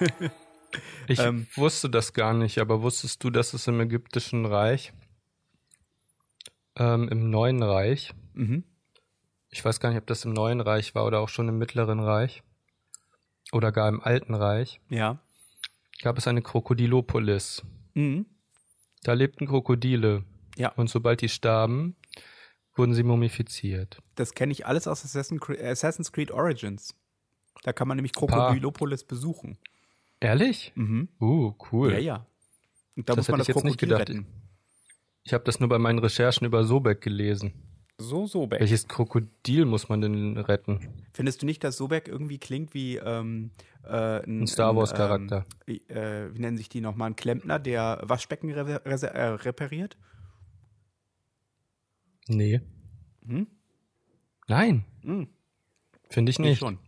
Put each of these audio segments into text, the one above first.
ich ähm, wusste das gar nicht, aber wusstest du, dass es im ägyptischen Reich, ähm, im Neuen Reich, mhm. ich weiß gar nicht, ob das im Neuen Reich war oder auch schon im Mittleren Reich oder gar im Alten Reich, ja. gab es eine Krokodilopolis. Mhm. Da lebten Krokodile. Ja. Und sobald die starben, wurden sie mumifiziert. Das kenne ich alles aus Assassin's Creed Origins. Da kann man nämlich Krokodilopolis besuchen. Ehrlich? Mhm. Uh, cool. Ja, ja. Und da das muss man das das jetzt nicht gedacht. retten. Ich habe das nur bei meinen Recherchen über Sobek gelesen. So Sobek. Welches Krokodil muss man denn retten? Findest du nicht, dass Sobek irgendwie klingt wie ähm, äh, ein, ein, Star Wars Charakter? Ähm, äh, wie nennen sich die nochmal? Ein Klempner, der Waschbecken re re äh, repariert? Nee. Hm? Nein. Hm. Finde ich nicht. Ich schon.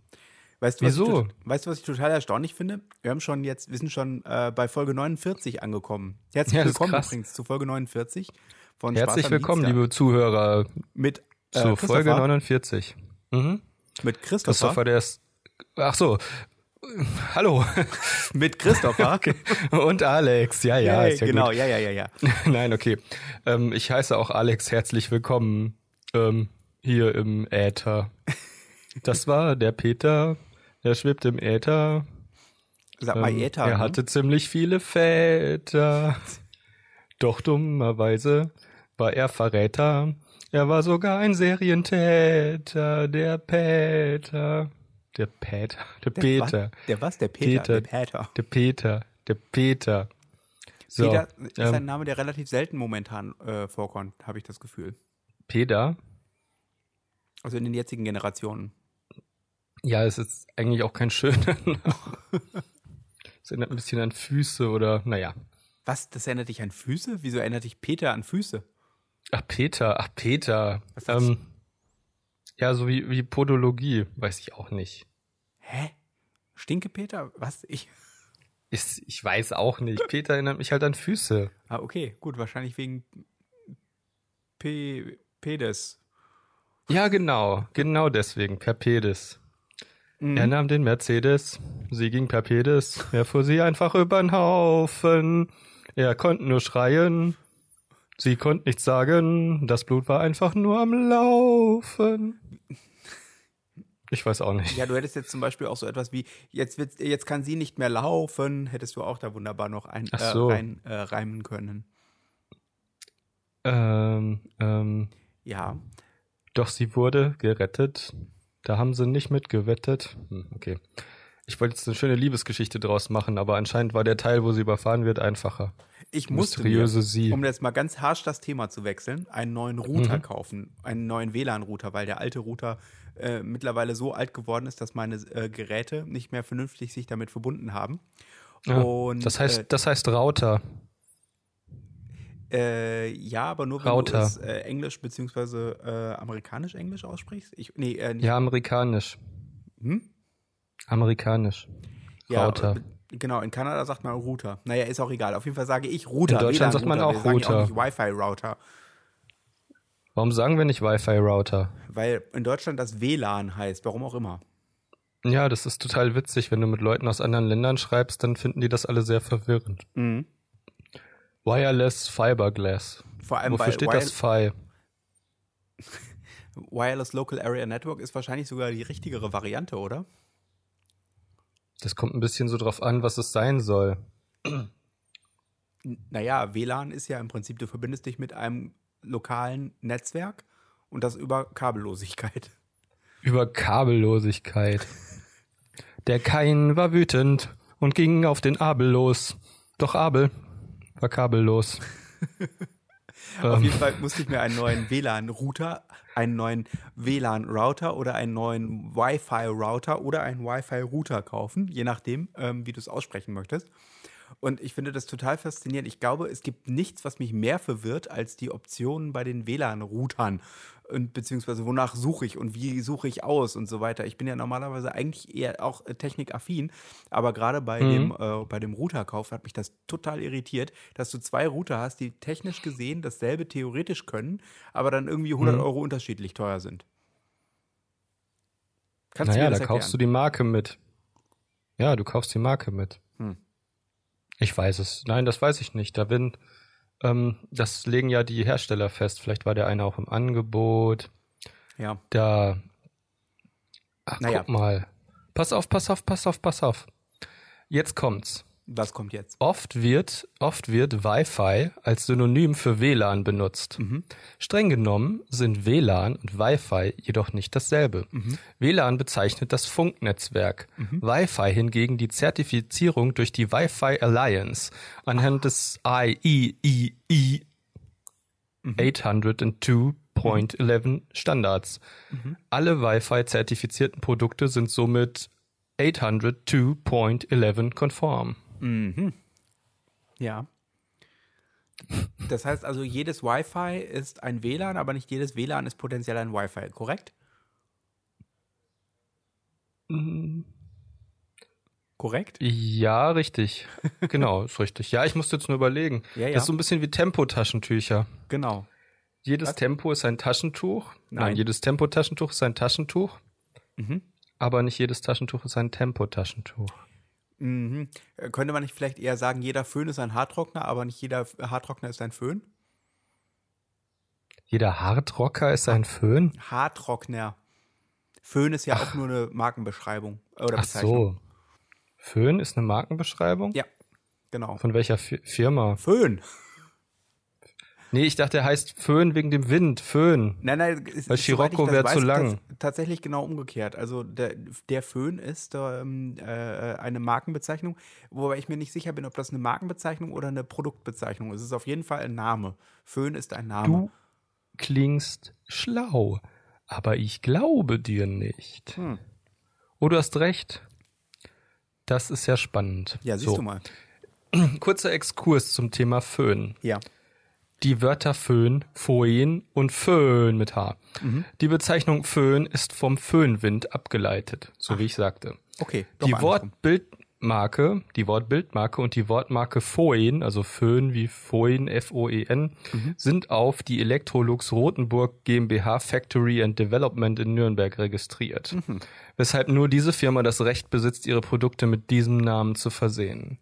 Weißt du, Wieso? Ich, weißt du, was ich total erstaunlich finde? Wir haben schon jetzt, wir sind schon äh, bei Folge 49 angekommen. Herzlich ja, willkommen übrigens zu Folge 49 von Herzlich willkommen, Dienstag. liebe Zuhörer. Mit äh, zu Folge 49. Mhm. Mit Christopher. Christopher, der ist. Ach so. Hallo. Mit Christopher. okay. Und Alex. Ja, ja. Hey, ist ja genau, gut. ja, ja, ja, ja. Nein, okay. Ähm, ich heiße auch Alex. Herzlich willkommen ähm, hier im Äther. Das war der Peter er schwebt im Äther. Sag mal ähm, Äther. Er ne? hatte ziemlich viele Väter. Doch dummerweise war er Verräter. Er war sogar ein Serientäter, der Peter. Der Peter. Der, der Peter. Was? Der was? Der Peter. Peter. Der Peter. Der Peter. Der Peter. So, Peter ist ähm, ein Name, der relativ selten momentan äh, vorkommt, habe ich das Gefühl. Peter? Also in den jetzigen Generationen. Ja, es ist eigentlich auch kein schöner Es erinnert ein bisschen an Füße oder, naja. Was? Das erinnert dich an Füße? Wieso erinnert dich Peter an Füße? Ach, Peter, ach, Peter. Ähm, ja, so wie, wie Podologie, weiß ich auch nicht. Hä? Stinke Peter? Was? Ich. Ist, ich weiß auch nicht. Peter erinnert mich halt an Füße. Ah, okay, gut, wahrscheinlich wegen P Pedes. Ja, genau, genau deswegen, per Pedes. Mhm. Er nahm den Mercedes, sie ging per Pedis, er fuhr sie einfach übern Haufen. Er konnte nur schreien, sie konnte nichts sagen, das Blut war einfach nur am Laufen. Ich weiß auch nicht. Ja, du hättest jetzt zum Beispiel auch so etwas wie, jetzt, wird, jetzt kann sie nicht mehr laufen, hättest du auch da wunderbar noch ein, äh, so. rein äh, reimen können. Ähm, ähm. Ja. Doch sie wurde gerettet da haben sie nicht mitgewettet. Hm, okay. Ich wollte jetzt eine schöne Liebesgeschichte draus machen, aber anscheinend war der Teil, wo sie überfahren wird, einfacher. Ich musste mir, sie. um jetzt mal ganz harsch das Thema zu wechseln, einen neuen Router mhm. kaufen, einen neuen WLAN-Router, weil der alte Router äh, mittlerweile so alt geworden ist, dass meine äh, Geräte nicht mehr vernünftig sich damit verbunden haben. Ja, Und, das heißt, äh, das heißt Router. Äh, ja, aber nur wenn Rauter. du es äh, Englisch beziehungsweise äh, amerikanisch-Englisch aussprichst. Ich, nee, äh, ja, amerikanisch. Hm? Amerikanisch. Ja, Router. Äh, genau, in Kanada sagt man Router. Naja, ist auch egal. Auf jeden Fall sage ich Router. In Deutschland sagt man auch wir Router. Sagen auch nicht Wi-Fi-Router. Warum sagen wir nicht Wi-Fi-Router? Weil in Deutschland das WLAN heißt, warum auch immer. Ja, das ist total witzig. Wenn du mit Leuten aus anderen Ländern schreibst, dann finden die das alle sehr verwirrend. Mhm. Wireless Fiberglass. Vor allem Wofür steht das Fi? Wireless Local Area Network ist wahrscheinlich sogar die richtigere Variante, oder? Das kommt ein bisschen so drauf an, was es sein soll. Naja, WLAN ist ja im Prinzip, du verbindest dich mit einem lokalen Netzwerk und das über Kabellosigkeit. Über Kabellosigkeit. Der Kain war wütend und ging auf den Abel los. Doch Abel war kabellos. Auf jeden ähm. Fall musste ich mir einen neuen WLAN-Router, einen neuen WLAN-Router oder einen neuen Wi-Fi-Router oder einen Wi-Fi-Router kaufen, je nachdem, ähm, wie du es aussprechen möchtest. Und ich finde das total faszinierend. Ich glaube, es gibt nichts, was mich mehr verwirrt als die Optionen bei den WLAN-Routern. Und beziehungsweise wonach suche ich und wie suche ich aus und so weiter. Ich bin ja normalerweise eigentlich eher auch äh, technikaffin, aber gerade bei mhm. dem äh, bei dem Routerkauf hat mich das total irritiert, dass du zwei Router hast, die technisch gesehen dasselbe theoretisch können, aber dann irgendwie 100 mhm. Euro unterschiedlich teuer sind. Kannst naja, da erklären? kaufst du die Marke mit. Ja, du kaufst die Marke mit. Hm. Ich weiß es. Nein, das weiß ich nicht. Da bin, ähm, das legen ja die Hersteller fest. Vielleicht war der eine auch im Angebot. Ja. Da. Ach, Naja. guck mal. Pass auf, pass auf, pass auf, pass auf. Jetzt kommt's. Was kommt jetzt? Oft wird, oft wird Wi-Fi als Synonym für WLAN benutzt. Streng genommen sind WLAN und Wi-Fi jedoch nicht dasselbe. WLAN bezeichnet das Funknetzwerk, Wi-Fi hingegen die Zertifizierung durch die Wi-Fi Alliance anhand des IEEE 802.11 Standards. Alle Wi-Fi zertifizierten Produkte sind somit 802.11 konform. Ja. Das heißt also, jedes Wi-Fi ist ein WLAN, aber nicht jedes WLAN ist potenziell ein Wi-Fi, korrekt? Korrekt? Ja, richtig. Genau, ist richtig. Ja, ich musste jetzt nur überlegen. Ja, ja. Das ist so ein bisschen wie Tempotaschentücher. Genau. Jedes Was? Tempo ist ein Taschentuch. Nein, Nein. jedes Tempotaschentuch ist ein Taschentuch. Mhm. Aber nicht jedes Taschentuch ist ein Tempotaschentuch. Mhm. Äh, Könnte man nicht vielleicht eher sagen, jeder Föhn ist ein Haartrockner, aber nicht jeder F- Haartrockner ist ein Föhn? Jeder Hartrocker ist ein Föhn? Haartrockner. Föhn ist ja auch nur eine Markenbeschreibung äh, oder Ach Bezeichnung. so. Föhn ist eine Markenbeschreibung? Ja, genau. Von welcher Fi- Firma? Föhn. Nee, ich dachte, er heißt Föhn wegen dem Wind. Föhn. Nein, nein, ist, Weil Scirocco ich das wär weiß, zu lang. tats- tatsächlich genau umgekehrt. Also der, der Föhn ist ähm, äh, eine Markenbezeichnung, wobei ich mir nicht sicher bin, ob das eine Markenbezeichnung oder eine Produktbezeichnung ist. Es ist auf jeden Fall ein Name. Föhn ist ein Name. Du klingst schlau, aber ich glaube dir nicht. Hm. Oh, du hast recht. Das ist ja spannend. Ja, siehst so, du mal. Kurzer Exkurs zum Thema Föhn. Ja. Die Wörter Föhn, Foen und Föhn mit H. Mhm. Die Bezeichnung Föhn ist vom Föhnwind abgeleitet, so wie ich sagte. Okay. Die. Wortbildmarke, die Wortbildmarke und die Wortmarke Foen, also Föhn wie Foen, F-O-E-N, Mhm. sind auf die Electrolux Rothenburg GmbH Factory and Development in Nürnberg registriert. Mhm. Weshalb nur diese Firma das Recht besitzt, ihre Produkte mit diesem Namen zu versehen.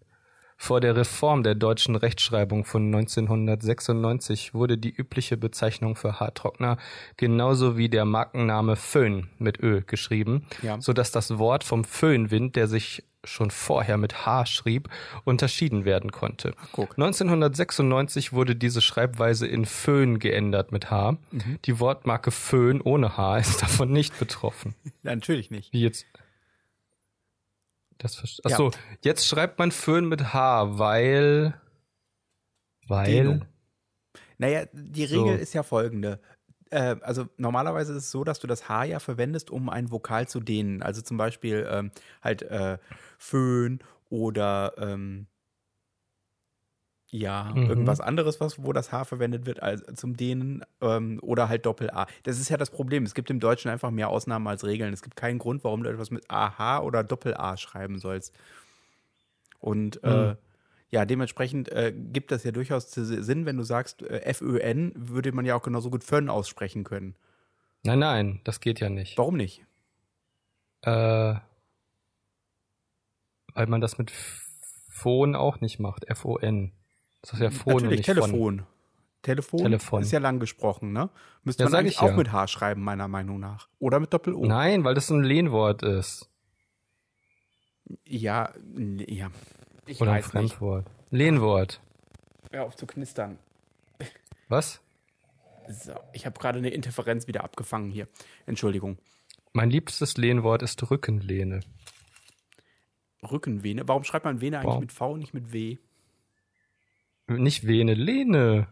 Vor der Reform der deutschen Rechtschreibung von 1996 wurde die übliche Bezeichnung für Haartrockner genauso wie der Markenname Föhn mit Ö geschrieben, Ja. so dass das Wort vom Föhnwind, der sich schon vorher mit H schrieb, unterschieden werden konnte. guck. 1996 wurde diese Schreibweise in Föhn geändert mit H. Mhm. Die Wortmarke Föhn ohne H ist davon nicht betroffen. Natürlich nicht. Wie jetzt? Das verste- Ach Ja. so, jetzt schreibt man Föhn mit H, weil weil Dehnung. Naja, die Regel So. ist ja folgende. Äh, also normalerweise ist es so, dass du das H ja verwendest, um ein Vokal zu dehnen. Also zum Beispiel ähm, halt äh, Föhn oder ähm, ja, Mhm. irgendwas anderes, was, wo das H verwendet wird als, zum Dehnen ähm, oder halt Doppel-A. Das ist ja das Problem. Es gibt im Deutschen einfach mehr Ausnahmen als Regeln. Es gibt keinen Grund, warum du etwas mit AH oder Doppel-A schreiben sollst. Und äh, Mhm. ja, dementsprechend äh, gibt das ja durchaus Sinn, wenn du sagst, äh, F-Ö-N, würde man ja auch genauso gut Fön aussprechen können. Nein, nein, das geht ja nicht. Warum nicht? Äh, weil man das mit Phon auch nicht macht, F-O-N. Das ist ja Phon Natürlich, nicht Von. Telefon. Telefon, Telefon. ist ja lang gesprochen, ne? Müsste Ja, man eigentlich ich auch ja. mit H schreiben, meiner Meinung nach. Oder mit Doppel-O. Nein, weil das ein Lehnwort ist. Ja, ja. Ich Oder ein weiß nicht. Fremdwort. Lehnwort. Hör auf zu knistern. Was? So, ich habe gerade eine Interferenz wieder abgefangen hier. Entschuldigung. Mein liebstes Lehnwort ist Rückenlehne. Rückenvene. Warum schreibt man Vene eigentlich Warum? mit V und nicht mit W? Nicht Vene, Lehne.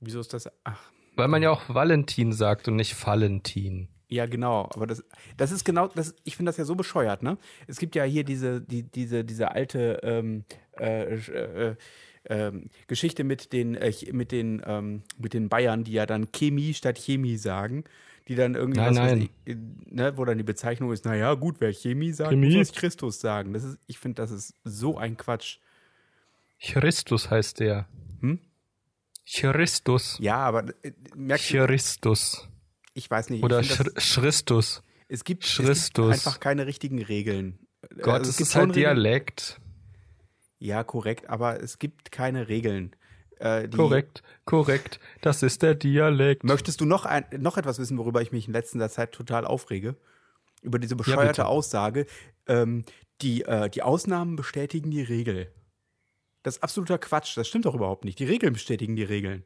Wieso ist das? Ach, Weil man ja auch Valentin sagt und nicht Valentin. Ja, genau. Aber das, das ist genau, das, ich finde das ja so bescheuert, ne? Es gibt ja hier diese, die, diese, diese alte ähm, äh, äh, ähm, Geschichte mit den, äh, mit den, ähm, mit den Bayern, die ja dann Chemie statt Chemie sagen, die dann irgendwie Nein, was nein. ich, äh, ne, wo dann die Bezeichnung ist, naja, gut, wer Chemie sagt, Chemie. muss Christus sagen. Das ist, ich finde, das ist so ein Quatsch. Christus heißt der. Hm? Christus. Ja, aber äh, merkst du, Christus. ich weiß nicht. Oder ich find das, Sch Christus. es, gibt, es gibt einfach keine richtigen Regeln. Gott, Also es gibt ist halt Regeln. Dialekt. Ja, korrekt, aber es gibt keine Regeln. Äh, Korrekt, korrekt. Das ist der Dialekt. Möchtest du noch, ein, noch etwas wissen, worüber ich mich in letzter Zeit total aufrege? Über diese bescheuerte bitte. Aussage, ähm, die, äh, die Ausnahmen bestätigen die Regel. Das ist absoluter Quatsch, das stimmt doch überhaupt nicht. Die Regeln bestätigen die Regeln.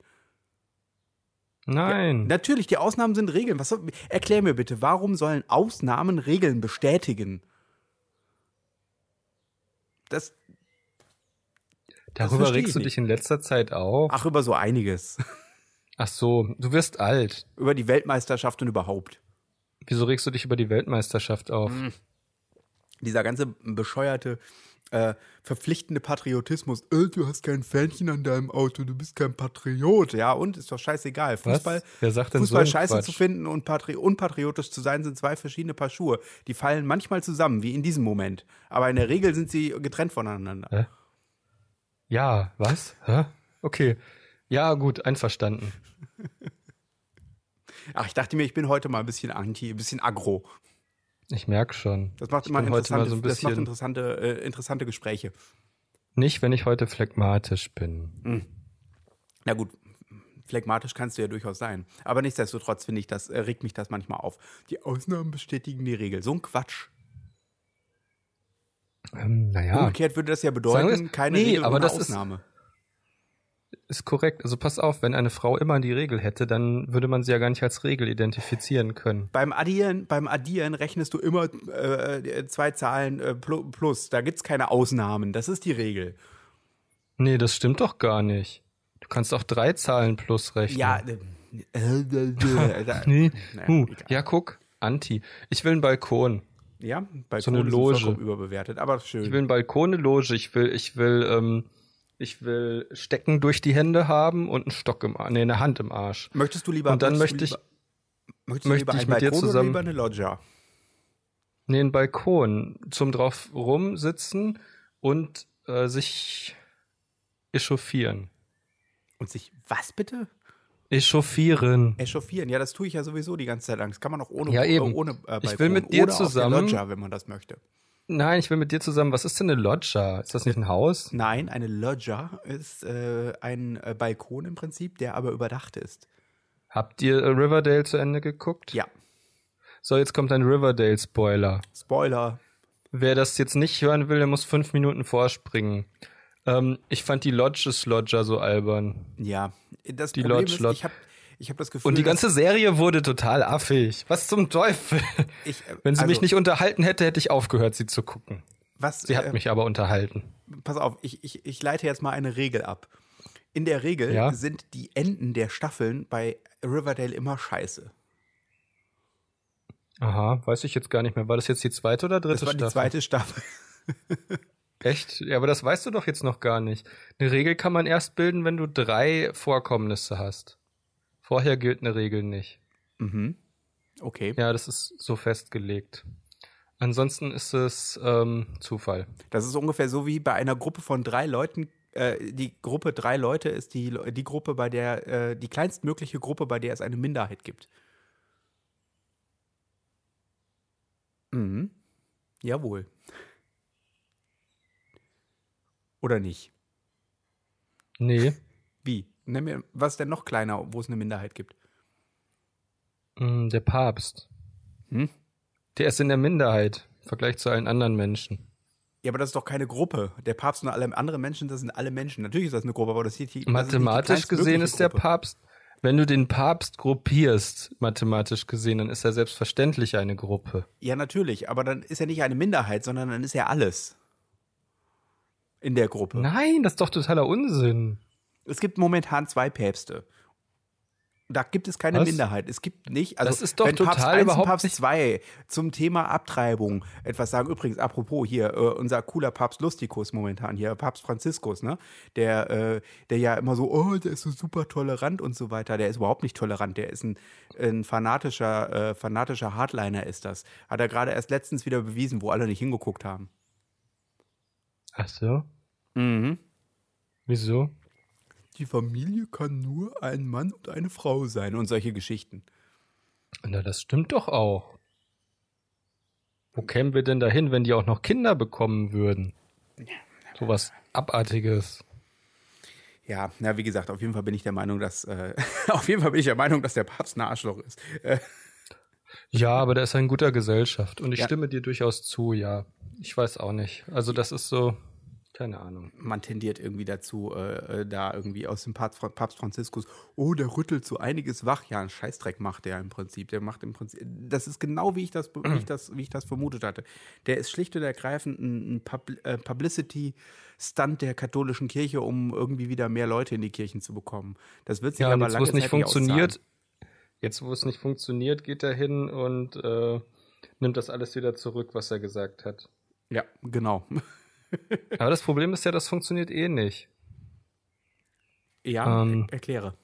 Nein. Natürlich, die Ausnahmen sind Regeln. Was soll, erklär mir bitte, warum sollen Ausnahmen Regeln bestätigen? Das, Darüber ich regst du dich in letzter Zeit auf. ach, über so einiges. Ach so, du wirst alt. über die Weltmeisterschaft und überhaupt. Wieso regst du dich über die Weltmeisterschaft auf? Mhm. Dieser ganze bescheuerte, äh, verpflichtende Patriotismus. Äh, du hast kein Fähnchen an deinem Auto, du bist kein Patriot. Ja, und ist doch scheißegal. Fußball, Fußball so scheiße Quatsch? zu finden und patri unpatriotisch zu sein, sind zwei verschiedene Paar Schuhe. Die fallen manchmal zusammen, wie in diesem Moment. Aber in der Regel sind sie getrennt voneinander. Hä? Ja, was? Hä? Okay. Ja, gut, einverstanden. Ach, ich dachte mir, ich bin heute mal ein bisschen anti, ein bisschen aggro. Ich merk schon. Das macht ich immer interessante, so das macht interessante, äh, interessante Gespräche. Nicht, wenn ich heute phlegmatisch bin. Na gut, phlegmatisch kannst du ja durchaus sein. Aber nichtsdestotrotz finde ich, das äh, regt mich das manchmal auf. Die Ausnahmen bestätigen die Regel. So ein Quatsch. Ähm, naja, Umgekehrt würde das ja bedeuten, keine Nee, Regel aber ohne das ist- Ausnahme. Ist korrekt. Also pass auf, wenn eine Frau immer die Regel hätte, dann würde man sie ja gar nicht als Regel identifizieren können. Beim Addieren, beim Addieren rechnest du immer äh, zwei Zahlen äh, plu- plus. Da gibt's keine Ausnahmen. Das ist die Regel. Nee, das stimmt doch gar nicht. Du kannst auch drei Zahlen plus rechnen. Ja, äh, Nee. Naja, Huh. Ja, guck, Anti. Ich will einen Balkon. ja, bei So eine Loge. überbewertet, aber schön. Ich will einen Balkon, eine Loge. Ich will, ich will, ähm, ich will Stecken durch die Hände haben und einen Stock im Arsch. Nee, eine Hand im Arsch. möchtest du lieber Und dann möchtest möchte du ich, möchtest möchte ich mit dir Balkon zusammen- lieber eine Loggia? nee, einen Balkon zum drauf rumsitzen und äh, sich echauffieren. Und sich was bitte? Echauffieren. Echauffieren. Ja, das tue ich ja sowieso die ganze Zeit lang. Das kann man auch ohne, Ja, eben. ohne äh, Ich will Balkon mit dir oder zusammen- Loggia, wenn man das möchte. Nein, ich will mit dir zusammen. Was ist denn eine Loggia? Ist das nicht ein Haus? Nein, eine Loggia ist äh, ein äh, Balkon im Prinzip, der aber überdacht ist. Habt ihr äh, Riverdale zu Ende geguckt? Ja. So, jetzt kommt ein Riverdale-Spoiler. Spoiler. Wer das jetzt nicht hören will, der muss fünf Minuten vorspringen. Ähm, ich fand die Lodges Lodger so albern. Ja. Das Die Problem Lodge, ist, Lodge. ich habe ich hab das Gefühl, Und die ganze Serie wurde total affig. Was zum Teufel? ich, äh, Wenn sie also, mich nicht unterhalten hätte, hätte ich aufgehört, sie zu gucken. was, Sie hat äh, mich aber unterhalten. pass auf, ich, ich, ich leite jetzt mal eine Regel ab. In der Regel Ja? sind die Enden der Staffeln bei Riverdale immer scheiße. Aha, weiß ich jetzt gar nicht mehr. War das jetzt die zweite oder dritte Das war die Staffel? zweite Staffel. Echt? Ja, aber das weißt du doch jetzt noch gar nicht. Eine Regel kann man erst bilden, wenn du drei Vorkommnisse hast. Vorher gilt eine Regel nicht. Mhm. Okay. Ja, das ist so festgelegt. Ansonsten ist es ähm, Zufall. Das ist ungefähr so wie bei einer Gruppe von drei Leuten. Äh, die Gruppe drei Leute ist die, die Gruppe, bei der, äh, die kleinstmögliche Gruppe, bei der es eine Minderheit gibt. Mhm. Jawohl. Oder nicht? Nee, Nenn mir, was ist denn noch kleiner, wo es eine Minderheit gibt? mm, der Papst. Hm? Der ist in der Minderheit im Vergleich zu allen anderen Menschen. Ja, aber das ist doch keine Gruppe. Der Papst und alle anderen Menschen, das sind alle Menschen. Natürlich ist das eine Gruppe, aber das ist die, das ist Mathematisch gesehen kleinstmögliche ist der Gruppe. Papst, wenn du den Papst gruppierst, mathematisch gesehen, dann ist er selbstverständlich eine Gruppe. Ja, natürlich, aber dann ist er nicht eine Minderheit, sondern dann ist er alles. In der Gruppe. Nein, das ist doch totaler Unsinn. Es gibt momentan zwei Päpste. Da gibt es keine Was? Minderheit. Es gibt nicht. Also Das ist doch wenn Papst total 1 und überhaupt Papst nicht- 2 zum Thema Abtreibung etwas sagen. Übrigens, apropos hier, äh, unser cooler Papst Lustikus momentan hier, Papst Franziskus, ne? Der, äh, der ja immer so, oh, der ist so super tolerant und so weiter. Der ist überhaupt nicht tolerant. Der ist ein, ein fanatischer, äh, fanatischer Hardliner ist das. Hat er gerade erst letztens wieder bewiesen, wo alle nicht hingeguckt haben. Ach so? Mhm. Wieso? Die Familie kann nur ein Mann und eine Frau sein und solche Geschichten. Na, das stimmt doch auch. Wo kämen wir denn dahin, wenn die auch noch Kinder bekommen würden? Sowas Abartiges. Ja, na, wie gesagt, auf jeden Fall bin ich der Meinung, dass, äh, auf jeden Fall bin ich der Meinung, dass der Papst ein Arschloch ist. Äh. Ja, aber der ist ein guter Gesellschaft und ich ja. stimme dir durchaus zu, ja. Ich weiß auch nicht. Also das ist so, keine Ahnung. Man tendiert irgendwie dazu, äh, äh da irgendwie aus dem Papst, Franziskus, oh, der rüttelt so einiges wach. Ja, einen Scheißdreck macht der im Prinzip. Der macht im Prinzip, das ist genau wie ich das, wie ich das, wie ich das vermutet hatte. Der ist schlicht und ergreifend ein, ein äh, Publicity-Stunt der katholischen Kirche, um irgendwie wieder mehr Leute in die Kirchen zu bekommen. Das wird sich ja, aber lange Zeit nicht funktioniert. Jetzt, wo es nicht funktioniert, geht er hin und äh, nimmt das alles wieder zurück, was er gesagt hat. Ja, genau. Aber das Problem ist ja, das funktioniert eh nicht. Ja, ähm, erkläre.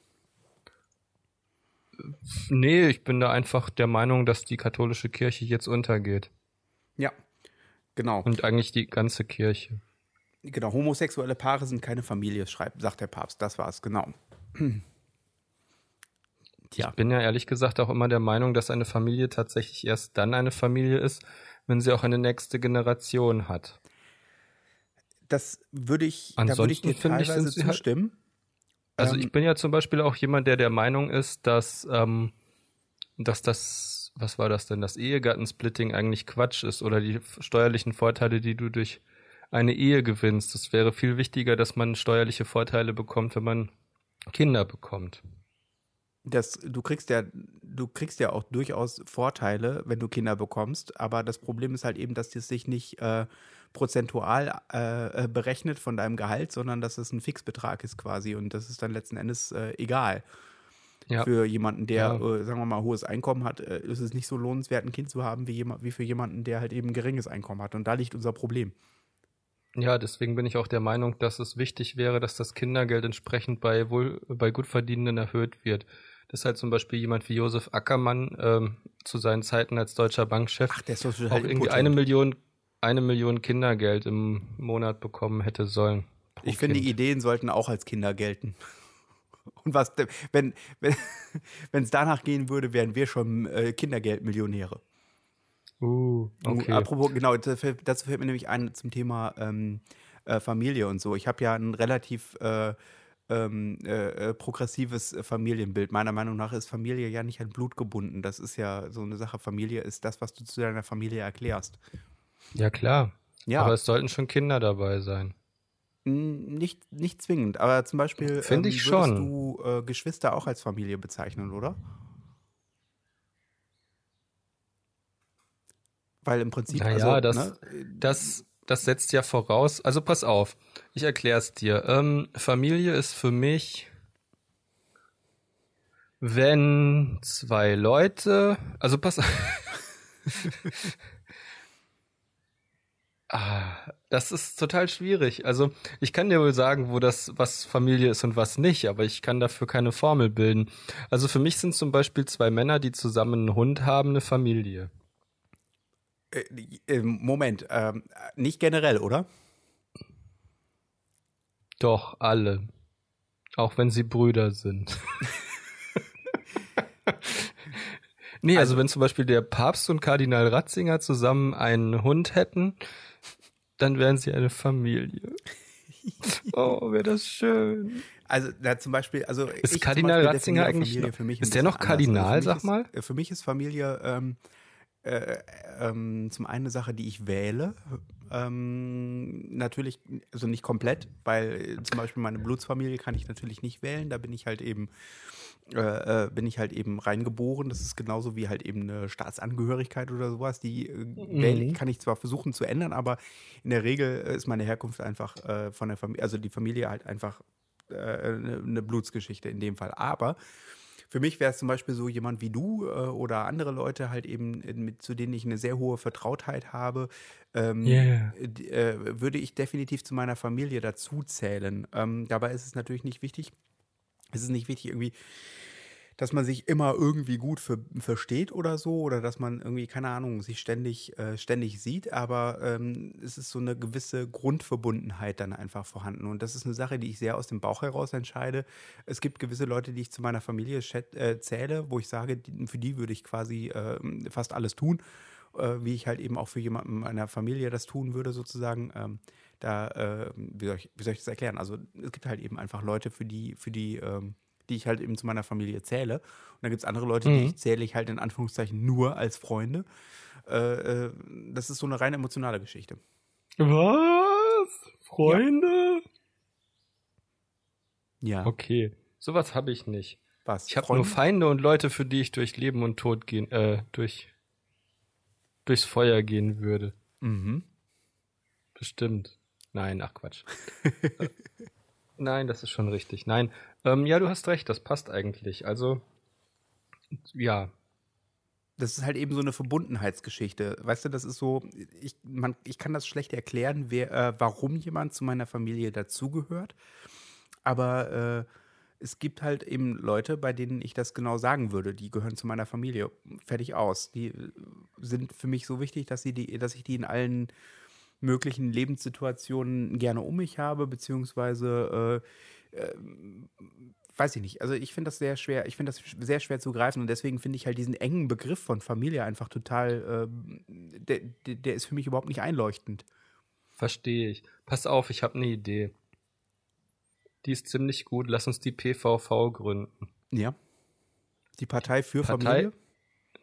Nee, ich bin da einfach der Meinung, dass die katholische Kirche jetzt untergeht. Ja, genau. Und eigentlich die ganze Kirche. Genau, homosexuelle Paare sind keine Familie, schreibt, sagt der Papst. Das war's, genau. Tja. Ich bin ja ehrlich gesagt auch immer der Meinung, dass eine Familie tatsächlich erst dann eine Familie ist, wenn sie auch eine nächste Generation hat das würde ich, Ansonsten da würde ich dir teilweise ich, halt zustimmen. also ähm, ich bin ja zum Beispiel auch jemand, der der Meinung ist, dass, ähm, dass das, was war das denn, das Ehegattensplitting eigentlich Quatsch ist oder die steuerlichen Vorteile, die du durch eine Ehe gewinnst. Es wäre viel wichtiger, dass man steuerliche Vorteile bekommt, wenn man Kinder bekommt. Das, du kriegst ja, du kriegst ja auch durchaus Vorteile, wenn du Kinder bekommst, aber das Problem ist halt eben, dass das sich nicht äh, prozentual äh, äh, berechnet von deinem Gehalt, sondern dass es ein Fixbetrag ist quasi und das ist dann letzten Endes äh, egal. Ja. Für jemanden, der, ja. äh, sagen wir mal, hohes Einkommen hat, äh, ist es nicht so lohnenswert, ein Kind zu haben, wie, jemand, wie für jemanden, der halt eben geringes Einkommen hat. Und da liegt unser Problem. Ja, deswegen bin ich auch der Meinung, dass es wichtig wäre, dass das Kindergeld entsprechend bei wohl bei Gutverdienenden erhöht wird. Das ist halt zum Beispiel jemand wie Josef Ackermann ähm, zu seinen Zeiten als deutscher Bankchef Ach, auch irgendwie eine Million eine Million Kindergeld im Monat bekommen hätte sollen. Ich finde, die Ideen sollten auch als Kinder gelten. Und was, wenn wenn wenn, es danach gehen würde, wären wir schon äh, Kindergeldmillionäre. Uh, okay. Und apropos, genau, dazu fällt mir nämlich ein zum Thema ähm, äh, Familie und so. Ich habe ja ein relativ äh, ähm, äh, äh, progressives Familienbild. Meiner Meinung nach ist Familie ja nicht an Blut gebunden. Das ist ja so eine Sache. Familie ist das, was du zu deiner Familie erklärst. Ja, klar. Ja. Aber es sollten schon Kinder dabei sein. Nicht, nicht zwingend, aber zum Beispiel Finde ähm, ich schon. du äh, Geschwister auch als Familie bezeichnen, oder? Weil im Prinzip. Naja, also, das, ne? das, das setzt ja voraus. Also pass auf, ich erkläre es dir. Ähm, Familie ist für mich, wenn zwei Leute, also pass auf. Ah, das ist total schwierig. Also ich kann dir wohl sagen, wo das, was Familie ist und was nicht, aber ich kann dafür keine Formel bilden. Also für mich sind zum Beispiel zwei Männer, die zusammen einen Hund haben, eine Familie. Äh, äh Moment, ähm, nicht generell, oder? Doch, alle. Auch wenn sie Brüder sind. nee, also, also wenn zum Beispiel der Papst und Kardinal Ratzinger zusammen einen Hund hätten, dann wären sie eine Familie. Oh, wäre das schön. Also, da zum Beispiel, also. Ist Kardinal Ratzinger eigentlich noch, ist der noch Kardinal, also sag mal? Ist, für mich ist Familie ähm, äh, ähm, zum einen eine Sache, die ich wähle. Ähm, natürlich, also nicht komplett, weil zum Beispiel meine Blutsfamilie kann ich natürlich nicht wählen. Da bin ich halt eben äh, äh, bin ich halt eben reingeboren. Das ist genauso wie halt eben eine Staatsangehörigkeit oder sowas. Die äh, mhm. kann ich zwar versuchen zu ändern, aber in der Regel ist meine Herkunft einfach äh, von der Familie, also die Familie halt einfach äh, eine, eine Blutsgeschichte in dem Fall. Aber für mich wäre es zum Beispiel so jemand wie du äh, oder andere Leute halt eben, mit, zu denen ich eine sehr hohe Vertrautheit habe, ähm, yeah. äh, würde ich definitiv zu meiner Familie dazu zählen. Ähm, dabei ist es natürlich nicht wichtig, es ist nicht wichtig irgendwie, dass man sich immer irgendwie gut für, versteht oder so oder dass man irgendwie keine Ahnung sich ständig äh, ständig sieht, aber ähm, es ist so eine gewisse Grundverbundenheit dann einfach vorhanden und das ist eine Sache, die ich sehr aus dem Bauch heraus entscheide. Es gibt gewisse Leute, die ich zu meiner Familie äh, zähle, wo ich sage, die, für die würde ich quasi äh, fast alles tun äh, wie ich halt eben auch für jemanden meiner Familie das tun würde, sozusagen. Ähm, da, äh, wie, soll ich, wie soll ich das erklären? Also es gibt halt eben einfach Leute, für die, für die, ähm, die ich halt eben zu meiner Familie zähle. Und dann gibt es andere Leute, mhm. die ich zähle ich halt in Anführungszeichen nur als Freunde. Äh, äh, das ist so eine rein emotionale Geschichte. Was? Freunde? Ja. Okay. Sowas habe ich nicht. Was? Ich habe nur Feinde und Leute, für die ich durch Leben und Tod gehen, äh, durch durchs Feuer gehen würde. Mhm. Bestimmt. Nein, ach Quatsch. Nein, das ist schon richtig. Nein, ähm, ja, du hast recht, das passt eigentlich. Also, ja. Das ist halt eben so eine Verbundenheitsgeschichte. Weißt du, das ist so, ich, man, ich kann das schlecht erklären, wer, äh, warum jemand zu meiner Familie dazugehört. Aber äh, es gibt halt eben Leute, bei denen ich das genau sagen würde, die gehören zu meiner Familie. Fertig aus. Die äh, sind für mich so wichtig, dass, sie die, dass ich die in allen möglichen Lebenssituationen gerne um mich habe, beziehungsweise äh, äh, weiß ich nicht. Also ich finde das sehr schwer, ich finde das sehr schwer zu greifen und deswegen finde ich halt diesen engen Begriff von Familie einfach total, äh, der, der ist für mich überhaupt nicht einleuchtend. Verstehe ich. Pass auf, ich habe eine Idee. Die ist ziemlich gut. Lass uns die PVV gründen. Ja. Die Partei für Partei? Familie?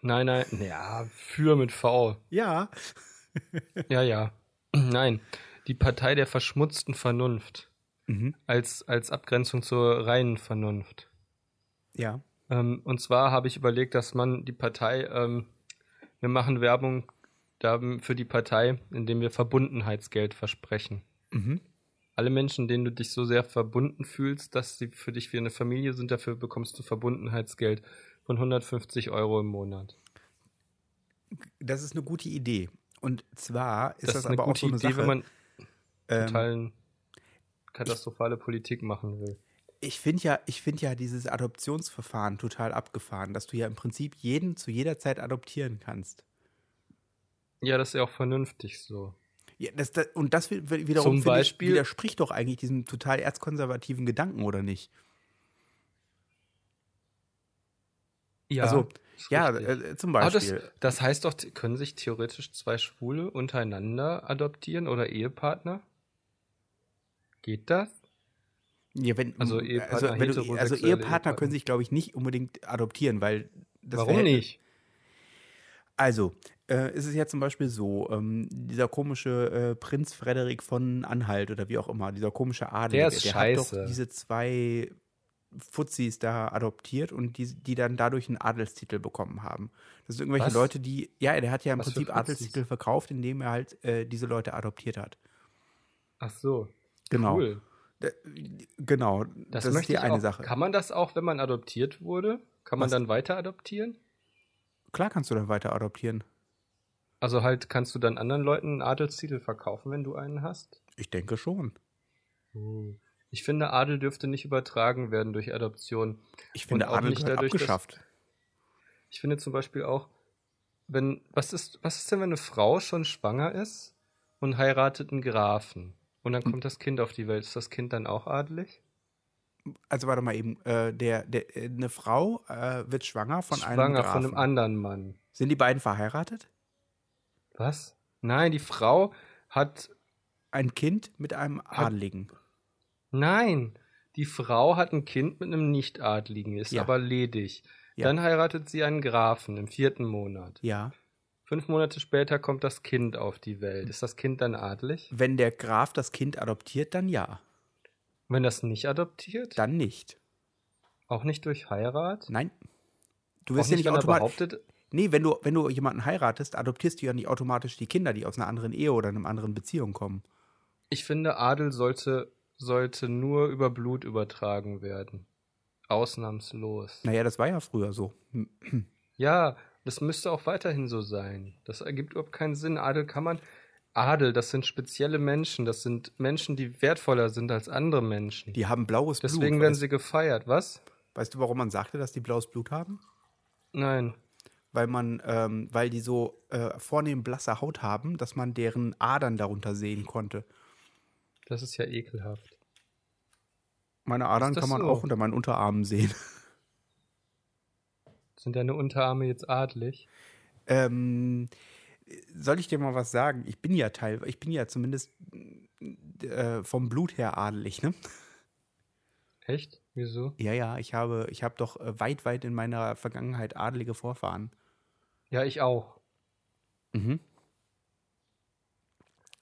Nein, nein, ja, für mit V. Ja. ja, ja. Nein, die Partei der verschmutzten Vernunft. Mhm. Als, als Abgrenzung zur reinen Vernunft. Ja. Ähm, und zwar habe ich überlegt, dass man die Partei, ähm, wir machen Werbung für die Partei, indem wir Verbundenheitsgeld versprechen. Mhm alle Menschen, denen du dich so sehr verbunden fühlst, dass sie für dich wie eine Familie sind, dafür bekommst du Verbundenheitsgeld von 150 Euro im Monat. Das ist eine gute Idee. Und zwar ist das, das ist aber auch so eine Idee, Sache, wenn man ähm, totalen katastrophale ich, Politik machen will. Ich finde ja, ich finde ja dieses Adoptionsverfahren total abgefahren, dass du ja im Prinzip jeden zu jeder Zeit adoptieren kannst. Ja, das ist ja auch vernünftig so. Ja, das, das, und das wiederum ich, widerspricht doch eigentlich diesem total erzkonservativen Gedanken, oder nicht? Ja, also, ja, äh, zum Beispiel. Das, das, heißt doch, können sich theoretisch zwei Schwule untereinander adoptieren oder Ehepartner? Geht das? Ja, wenn, also Ehepartner, also, du, also Ehepartner können sich, glaube ich, nicht unbedingt adoptieren, weil das Warum nicht? Also, äh, ist es ja zum Beispiel so, ähm, dieser komische äh, Prinz Frederik von Anhalt oder wie auch immer, dieser komische Adel, der, ist der scheiße. hat doch diese zwei Fuzis da adoptiert und die, die dann dadurch einen Adelstitel bekommen haben. Das sind irgendwelche Was? Leute, die, ja, der hat ja im Was Prinzip Adelstitel verkauft, indem er halt äh, diese Leute adoptiert hat. Ach so. Genau. Cool. Da, genau, das, das ist die eine auch. Sache. Kann man das auch, wenn man adoptiert wurde? Kann man Was? dann weiter adoptieren? Klar kannst du dann weiter adoptieren. Also halt kannst du dann anderen Leuten einen Adelstitel verkaufen, wenn du einen hast? Ich denke schon. Hm. Ich finde, Adel dürfte nicht übertragen werden durch Adoption. Ich finde, Adel nicht dadurch, abgeschafft. Dass, ich finde zum Beispiel auch, wenn, was ist, was ist denn, wenn eine Frau schon schwanger ist und heiratet einen Grafen und dann hm. kommt das Kind auf die Welt? Ist das Kind dann auch adelig? Also warte mal eben, äh, der, der, äh, eine Frau äh, wird schwanger von schwanger einem Grafen. von einem anderen Mann. Sind die beiden verheiratet? Was? Nein, die Frau hat ein Kind mit einem Adligen. Nein, die Frau hat ein Kind mit einem Nichtadligen, ist ja. aber ledig. Ja. Dann heiratet sie einen Grafen im vierten Monat. Ja. Fünf Monate später kommt das Kind auf die Welt. Ist das Kind dann adlig? Wenn der Graf das Kind adoptiert, dann ja. Wenn das nicht adoptiert? Dann nicht. Auch nicht durch Heirat? Nein. Du wirst ja nicht automatisch. Nee, wenn du, wenn du jemanden heiratest, adoptierst du ja nicht automatisch die Kinder, die aus einer anderen Ehe oder einer anderen Beziehung kommen. Ich finde, Adel sollte, sollte nur über Blut übertragen werden. Ausnahmslos. Naja, das war ja früher so. ja, das müsste auch weiterhin so sein. Das ergibt überhaupt keinen Sinn. Adel kann man. Adel, das sind spezielle Menschen. Das sind Menschen, die wertvoller sind als andere Menschen. Die haben blaues Blut. Deswegen werden sie gefeiert. Was? Weißt du, warum man sagte, dass die blaues Blut haben? Nein weil man, ähm, weil die so äh, vornehm blasse Haut haben, dass man deren Adern darunter sehen konnte. Das ist ja ekelhaft. Meine Adern kann man so? auch unter meinen Unterarmen sehen. Sind deine Unterarme jetzt adlig? Ähm, soll ich dir mal was sagen? Ich bin ja Teil, ich bin ja zumindest äh, vom Blut her adelig, ne? Echt? Wieso? Ja, ja, ich habe, ich habe doch äh, weit, weit in meiner Vergangenheit adelige Vorfahren. Ja, ich auch. Mhm.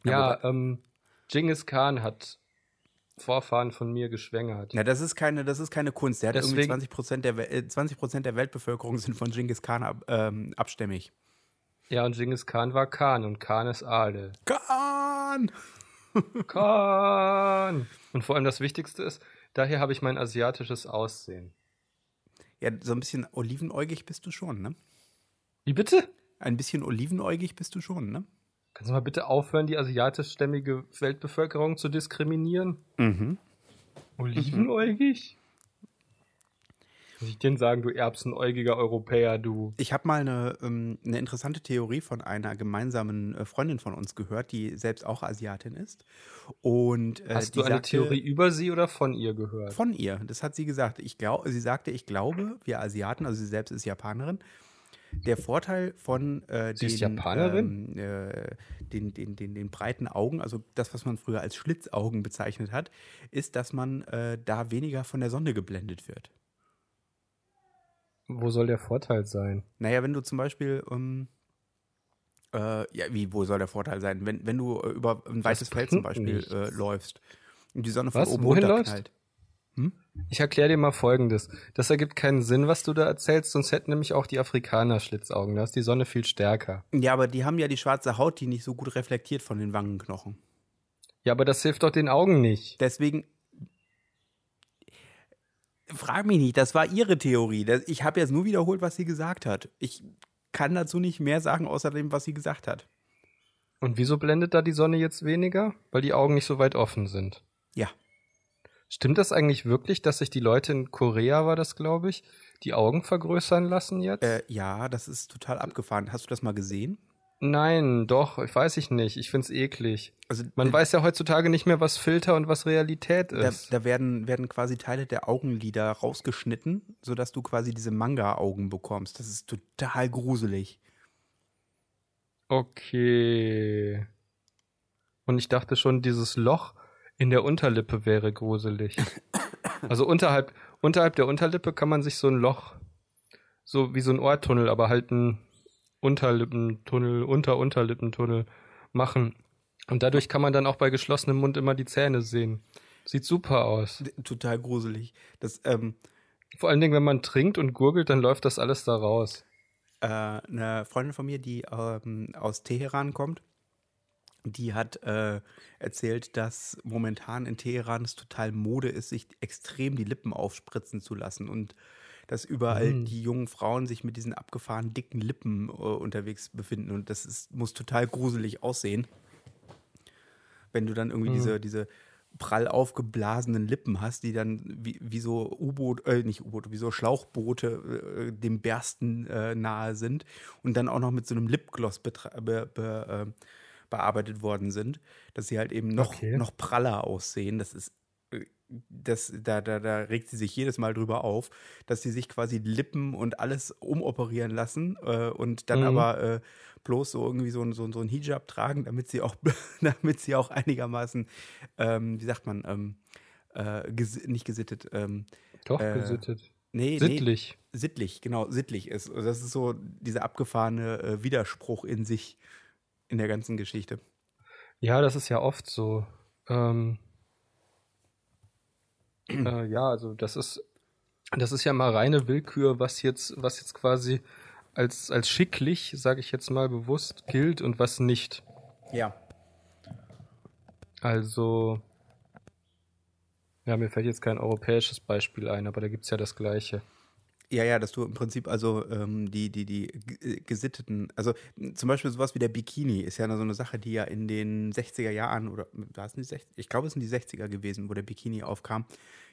Ja, ähm, Genghis Khan hat Vorfahren von mir geschwängert. Ja, das ist keine, das ist keine Kunst. Der hat Deswegen- irgendwie 20 Prozent der, We- äh, 20 Prozent der Weltbevölkerung sind von Genghis Khan ab, ähm, abstämmig. Ja, und Genghis Khan war Khan und Khan ist Adel. Khan! Khan! Und vor allem das Wichtigste ist, daher habe ich mein asiatisches Aussehen. Ja, so ein bisschen olivenäugig bist du schon, ne? Wie bitte? Ein bisschen olivenäugig bist du schon, ne? Kannst du mal bitte aufhören, die asiatischstämmige Weltbevölkerung zu diskriminieren? Mhm. Olivenäugig? Muss ich denn sagen, du erbsenäugiger Europäer, du? Ich habe mal eine, ähm, eine interessante Theorie von einer gemeinsamen äh, Freundin von uns gehört, die selbst auch Asiatin ist. Und äh, Hast die du eine sagte, Theorie über sie oder von ihr gehört? Von ihr, das hat sie gesagt. Ich glaub, sie sagte, ich glaube, wir Asiaten, also sie selbst ist Japanerin, der Vorteil von äh, den? Ähm, äh, den, den, den, den breiten Augen, also das, was man früher als Schlitzaugen bezeichnet hat, ist, dass man äh, da weniger von der Sonne geblendet wird. Wo soll der Vorteil sein? Naja, wenn du zum Beispiel, ähm, äh, ja, wie, wo soll der Vorteil sein? Wenn, wenn du äh, über ein weites Feld zum Beispiel äh, läufst und die Sonne von Was? oben Wohin runterknallt. Ich erkläre dir mal Folgendes. Das ergibt keinen Sinn, was du da erzählst, sonst hätten nämlich auch die Afrikaner Schlitzaugen. Da ist die Sonne viel stärker. Ja, aber die haben ja die schwarze Haut, die nicht so gut reflektiert von den Wangenknochen. Ja, aber das hilft doch den Augen nicht. Deswegen. Frag mich nicht, das war ihre Theorie. Ich habe jetzt nur wiederholt, was sie gesagt hat. Ich kann dazu nicht mehr sagen, außer dem, was sie gesagt hat. Und wieso blendet da die Sonne jetzt weniger? Weil die Augen nicht so weit offen sind. Ja. Stimmt das eigentlich wirklich, dass sich die Leute in Korea, war das glaube ich, die Augen vergrößern lassen jetzt? Äh, ja, das ist total abgefahren. Hast du das mal gesehen? Nein, doch, ich weiß ich nicht. Ich find's eklig. Also Man äh, weiß ja heutzutage nicht mehr, was Filter und was Realität da, ist. da werden, werden quasi Teile der Augenlider rausgeschnitten, sodass du quasi diese Manga-Augen bekommst. Das ist total gruselig. Okay. Und ich dachte schon, dieses Loch in der Unterlippe wäre gruselig. Also unterhalb, unterhalb der Unterlippe kann man sich so ein Loch, so wie so ein Ohrtunnel, aber halt ein Unterlippentunnel, Unter-Unterlippentunnel machen. Und dadurch kann man dann auch bei geschlossenem Mund immer die Zähne sehen. Sieht super aus. Total gruselig. Das, ähm, Vor allen Dingen, wenn man trinkt und gurgelt, dann läuft das alles da raus. äh, eine Freundin von mir, die ähm, aus Teheran kommt, die hat äh, erzählt, dass momentan in Teheran es total Mode ist, sich extrem die Lippen aufspritzen zu lassen und dass überall Mhm. die jungen Frauen sich mit diesen abgefahrenen dicken Lippen äh, unterwegs befinden und das ist, muss total gruselig aussehen, wenn du dann irgendwie Mhm. diese, diese prall aufgeblasenen Lippen hast, die dann wie, wie so U-Boot, äh, nicht U-Boote, wie so Schlauchboote äh, dem Bersten äh, nahe sind und dann auch noch mit so einem Lipgloss be, be, äh, bearbeitet worden sind, dass sie halt eben noch, Okay. noch praller aussehen. Das ist äh, das, da, da, da regt sie sich jedes Mal drüber auf, dass sie sich quasi Lippen und alles umoperieren lassen äh, und dann Mhm. aber äh, bloß so irgendwie so, so, so ein Hijab tragen, damit sie auch, damit sie auch einigermaßen, ähm, wie sagt man, ähm, äh, ges nicht gesittet, ähm, Doch, Äh, gesittet. nee, Sittlich. nee, sittlich, genau, sittlich ist. Also das ist so dieser abgefahrene äh, Widerspruch in sich in der ganzen Geschichte. Ja, das ist ja oft so. Ähm, äh, ja, also das ist, das ist ja mal reine Willkür, was jetzt, was jetzt quasi als, als schicklich, sage ich jetzt mal bewusst, gilt und was nicht. Ja. Also, ja, mir fällt jetzt kein europäisches Beispiel ein, aber da gibt's ja das Gleiche. Ja, ja, dass du im Prinzip also ähm, die, die, die g- gesitteten, also zum Beispiel sowas wie der Bikini ist ja so eine Sache, die ja in den 60er Jahren oder war es die 60, ich glaube, es sind die 60er gewesen, wo der Bikini aufkam,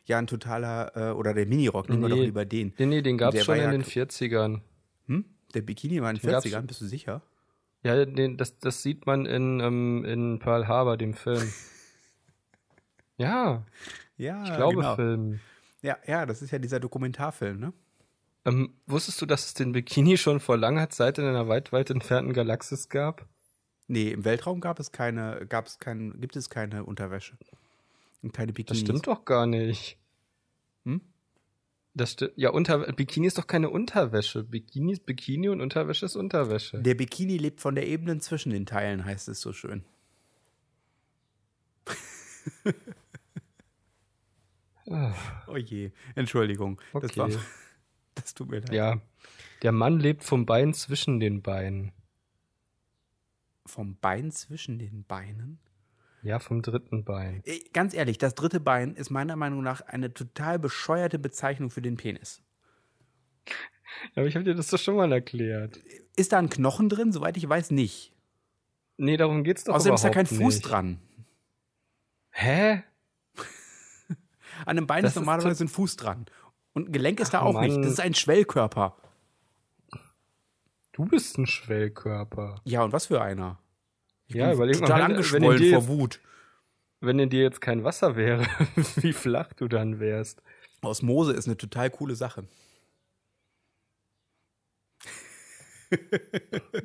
ja ein totaler, äh, oder der Minirock, nehmen wir doch lieber den. Nee, nee, den gab's Der schon in ja den 40ern. Hm? Der Bikini war in den Den gab's 40ern, schon. bist du sicher? Ja, den, das, das sieht man in, ähm, in Pearl Harbor, dem Film. ja, Ja, ich glaube genau. Film. Ja, ja, das ist ja dieser Dokumentarfilm, ne? Ähm, wusstest du, dass es den Bikini schon vor langer Zeit in einer weit, weit entfernten Galaxis gab? Nee, im Weltraum gab es keine, gab es kein, gibt es keine Unterwäsche. Und keine Bikinis. Das stimmt doch gar nicht. Hm? Das sti- ja, unter Bikini ist doch keine Unterwäsche. Bikini ist Bikini und Unterwäsche ist Unterwäsche. Der Bikini lebt von der Ebene zwischen den Teilen, heißt es so schön. Ah, Oh je, Entschuldigung. Das, Okay. war, das tut mir leid. ja. Der Mann lebt vom Bein zwischen den Beinen. Vom Bein zwischen den Beinen? Ja, vom dritten Bein. Ganz ehrlich, das dritte Bein ist meiner Meinung nach eine total bescheuerte Bezeichnung für den Penis. Aber ich habe dir das doch schon mal erklärt. Ist da ein Knochen drin? Soweit ich weiß, nicht. Nee, darum geht's doch Außerdem ist da kein Fuß nicht. dran. Hä? An einem Bein Das ist ist normalerweise ein Fuß dran. Und ein Gelenk ist da Ach, auch nicht. Mann. Das ist ein Schwellkörper. Du bist ein Schwellkörper. Ja, und was für einer? Ich Ja, bin überleg mal, total wenn- wenn angeschwollen dir vor Wut. Wenn in dir jetzt kein Wasser wäre, wie flach du dann wärst. Osmose ist eine total coole Sache.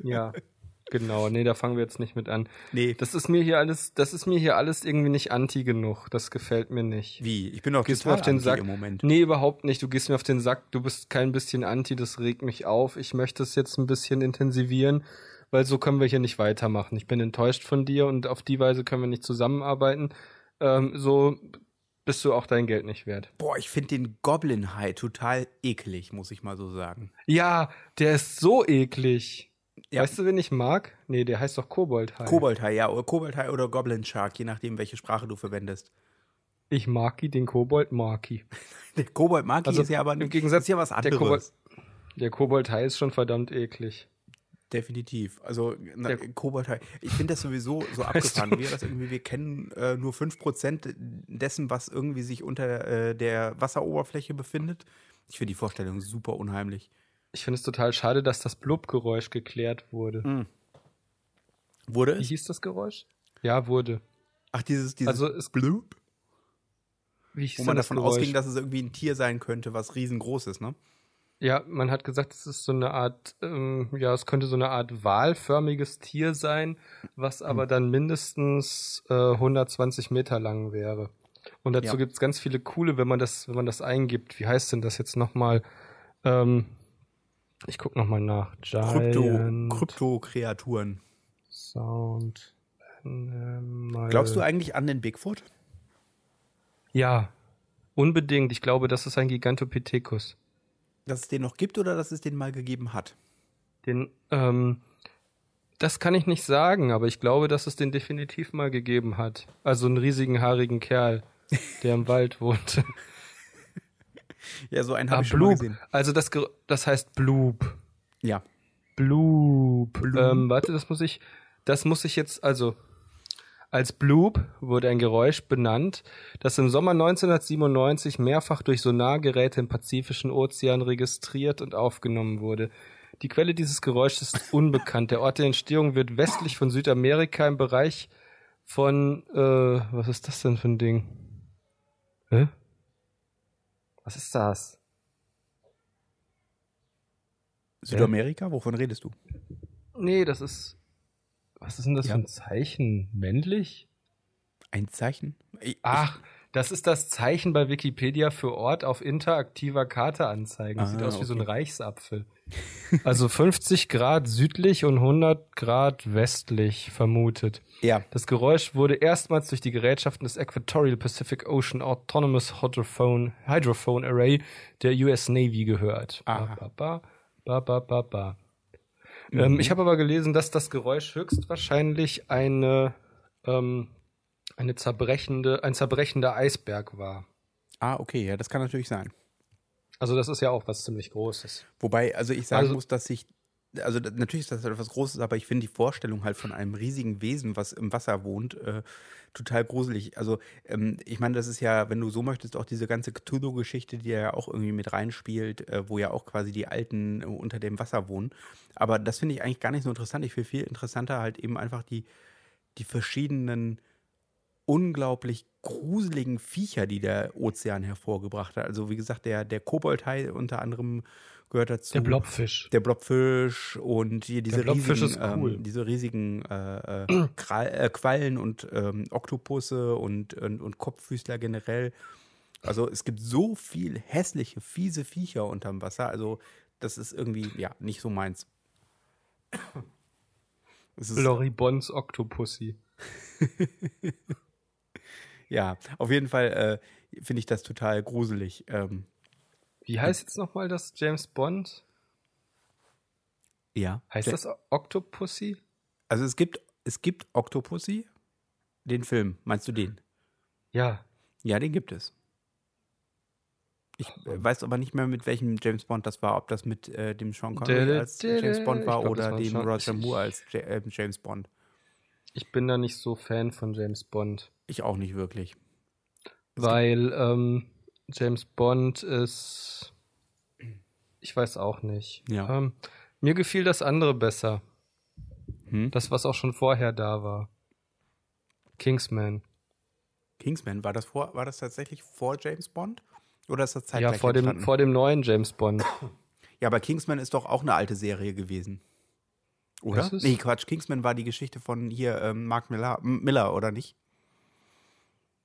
Ja. Genau, nee, da fangen wir jetzt nicht mit an. Nee, Das ist mir hier alles, das ist mir hier alles irgendwie nicht anti genug. Das gefällt mir nicht. wie? Ich bin doch Gehst mir auf den anti Sack. im Moment. Nee, überhaupt nicht. Du gehst mir auf den Sack. Du bist kein bisschen anti. Das regt mich auf. Ich möchte es jetzt ein bisschen intensivieren, weil so können wir hier nicht weitermachen. Ich bin enttäuscht von dir und auf die Weise können wir nicht zusammenarbeiten. Ähm, so bist du auch dein Geld nicht wert. Boah, ich finde den Goblin High total eklig, muss ich mal so sagen. Ja, der ist so eklig. Ja. Weißt du, wen ich mag? Nee, der heißt doch Kobold. Kobold High, ja, oder Kobold High oder Goblin Shark, je nachdem, welche Sprache du verwendest. Ich mag den Kobold mag ihn. Der Kobold Maki Also, ist ja aber im Gegensatz- ist ja was der anderes. Kobold- Der Kobold High ist schon verdammt eklig. Definitiv. Also na, Der- Kobold High. Ich finde das sowieso so abgefahren. Wir, das irgendwie, wir kennen äh, nur 5% dessen, was irgendwie sich unter äh, der Wasseroberfläche befindet. Ich finde die Vorstellung super unheimlich. Ich finde es total schade, dass das Blubgeräusch geklärt wurde. Mhm. Wurde Wie es? hieß das Geräusch? Ja, wurde. Ach, dieses, dieses Also es Bloop, Wie hieß wo man davon Geräusch? ausging, dass es irgendwie ein Tier sein könnte, was riesengroß ist, ne? Ja, man hat gesagt, es ist so eine Art, ähm, ja, es könnte so eine Art walförmiges Tier sein, was aber Hm. dann mindestens äh, 120 Meter lang wäre. Und dazu Ja. gibt's ganz viele coole, wenn man das, wenn man das eingibt. Wie heißt denn das jetzt nochmal? Ähm, ich guck nochmal nach. Krypto, Giant Krypto-Kreaturen. Sound. Animal. Glaubst du eigentlich an den Bigfoot? Ja, unbedingt. Ich glaube, das ist ein Gigantopithecus. Dass es den noch gibt oder dass es den mal gegeben hat? Den, ähm, das kann ich nicht sagen, aber ich glaube, dass es den definitiv mal gegeben hat. Also einen riesigen, haarigen Kerl, der im Wald wohnt. Ja, so einen Ah, habe ich schon mal Blub. gesehen. Also das, das heißt Blub. Ja. Blub. Blub. Ähm, warte, das muss ich, das muss ich jetzt, also als Blub wurde ein Geräusch benannt, das im Sommer 1997 mehrfach durch Sonargeräte im Pazifischen Ozean registriert und aufgenommen wurde. Die Quelle dieses Geräusches ist unbekannt. Der Ort der Entstehung wird westlich von Südamerika im Bereich von, äh, was ist das denn für ein Ding? Hä? Was ist das? Südamerika? Wovon redest du? Nee, das ist. Was ist denn das Ja. für ein Zeichen? Männlich? Ein Zeichen? Ich, Ach, das ist das Zeichen bei Wikipedia für Ort auf interaktiver Karte anzeigen. Sieht Ah, aus wie so ein okay. Reichsapfel. Also 50 Grad südlich und 100 Grad westlich vermutet. Ja. Das Geräusch wurde erstmals durch die Gerätschaften des Equatorial Pacific Ocean Autonomous Hydrophone, Hydrophone Array der US Navy gehört. Aha. Ba, ba, ba, ba, ba, ba. Ähm, Mhm. ich habe aber gelesen, dass das Geräusch höchstwahrscheinlich eine, ähm, eine zerbrechende, ein zerbrechender Eisberg war. Ah, okay, ja, das kann natürlich sein. Also das ist ja auch was ziemlich Großes. Wobei, also ich sagen Also- muss, dass ich, also natürlich ist das etwas Großes, aber ich finde die Vorstellung halt von einem riesigen Wesen, was im Wasser wohnt, äh, total gruselig. Also ähm, ich meine, das ist ja, wenn du so möchtest, auch diese ganze Cthulhu-Geschichte, die ja auch irgendwie mit reinspielt, äh, wo ja auch quasi die Alten äh, unter dem Wasser wohnen. Aber das finde ich eigentlich gar nicht so interessant. Ich finde viel interessanter halt eben einfach die, die verschiedenen unglaublich gruseligen Viecher, die der Ozean hervorgebracht hat. Also wie gesagt, der, der Koboldhai unter anderem gehört dazu. Der Blobfisch. Der Blobfisch und hier diese riesigen, ist cool. ähm, diese riesigen äh, äh, äh, Quallen und ähm, Oktopusse und, und, und Kopffüßler generell. Also es gibt so viel hässliche, fiese Viecher unterm Wasser. Also das ist irgendwie, ja, nicht so meins. Es ist, Loribons Octopussy. ja, auf jeden Fall äh, finde ich das total gruselig. Ähm, Wie heißt jetzt nochmal das James Bond? ja. Heißt das Octopussy? Also es gibt, es gibt Octopussy, den Film. Meinst du den? Ja. Ja, den gibt es. Ich äh, weiß aber nicht mehr, mit welchem James Bond das war, ob das mit äh, dem Sean Connery als James. Bond war glaub, oder war dem schon- Roger Moore als äh, James Bond. Ich bin da nicht so Fan von James Bond. Ich auch nicht wirklich. Weil ähm, James Bond ist. Ich weiß auch nicht. Ja. Ähm, mir gefiel das andere besser. Hm? Das, was auch schon vorher da war. Kingsman. Kingsman, war das, vor, war das tatsächlich vor James Bond? Oder ist das Ja, zeitgleich vor dem, vor dem neuen James Bond. Ja, aber Kingsman ist doch auch eine alte Serie gewesen. Oder? Nee, Quatsch. Kingsman war die Geschichte von hier ähm, Mark Miller, Miller, oder nicht?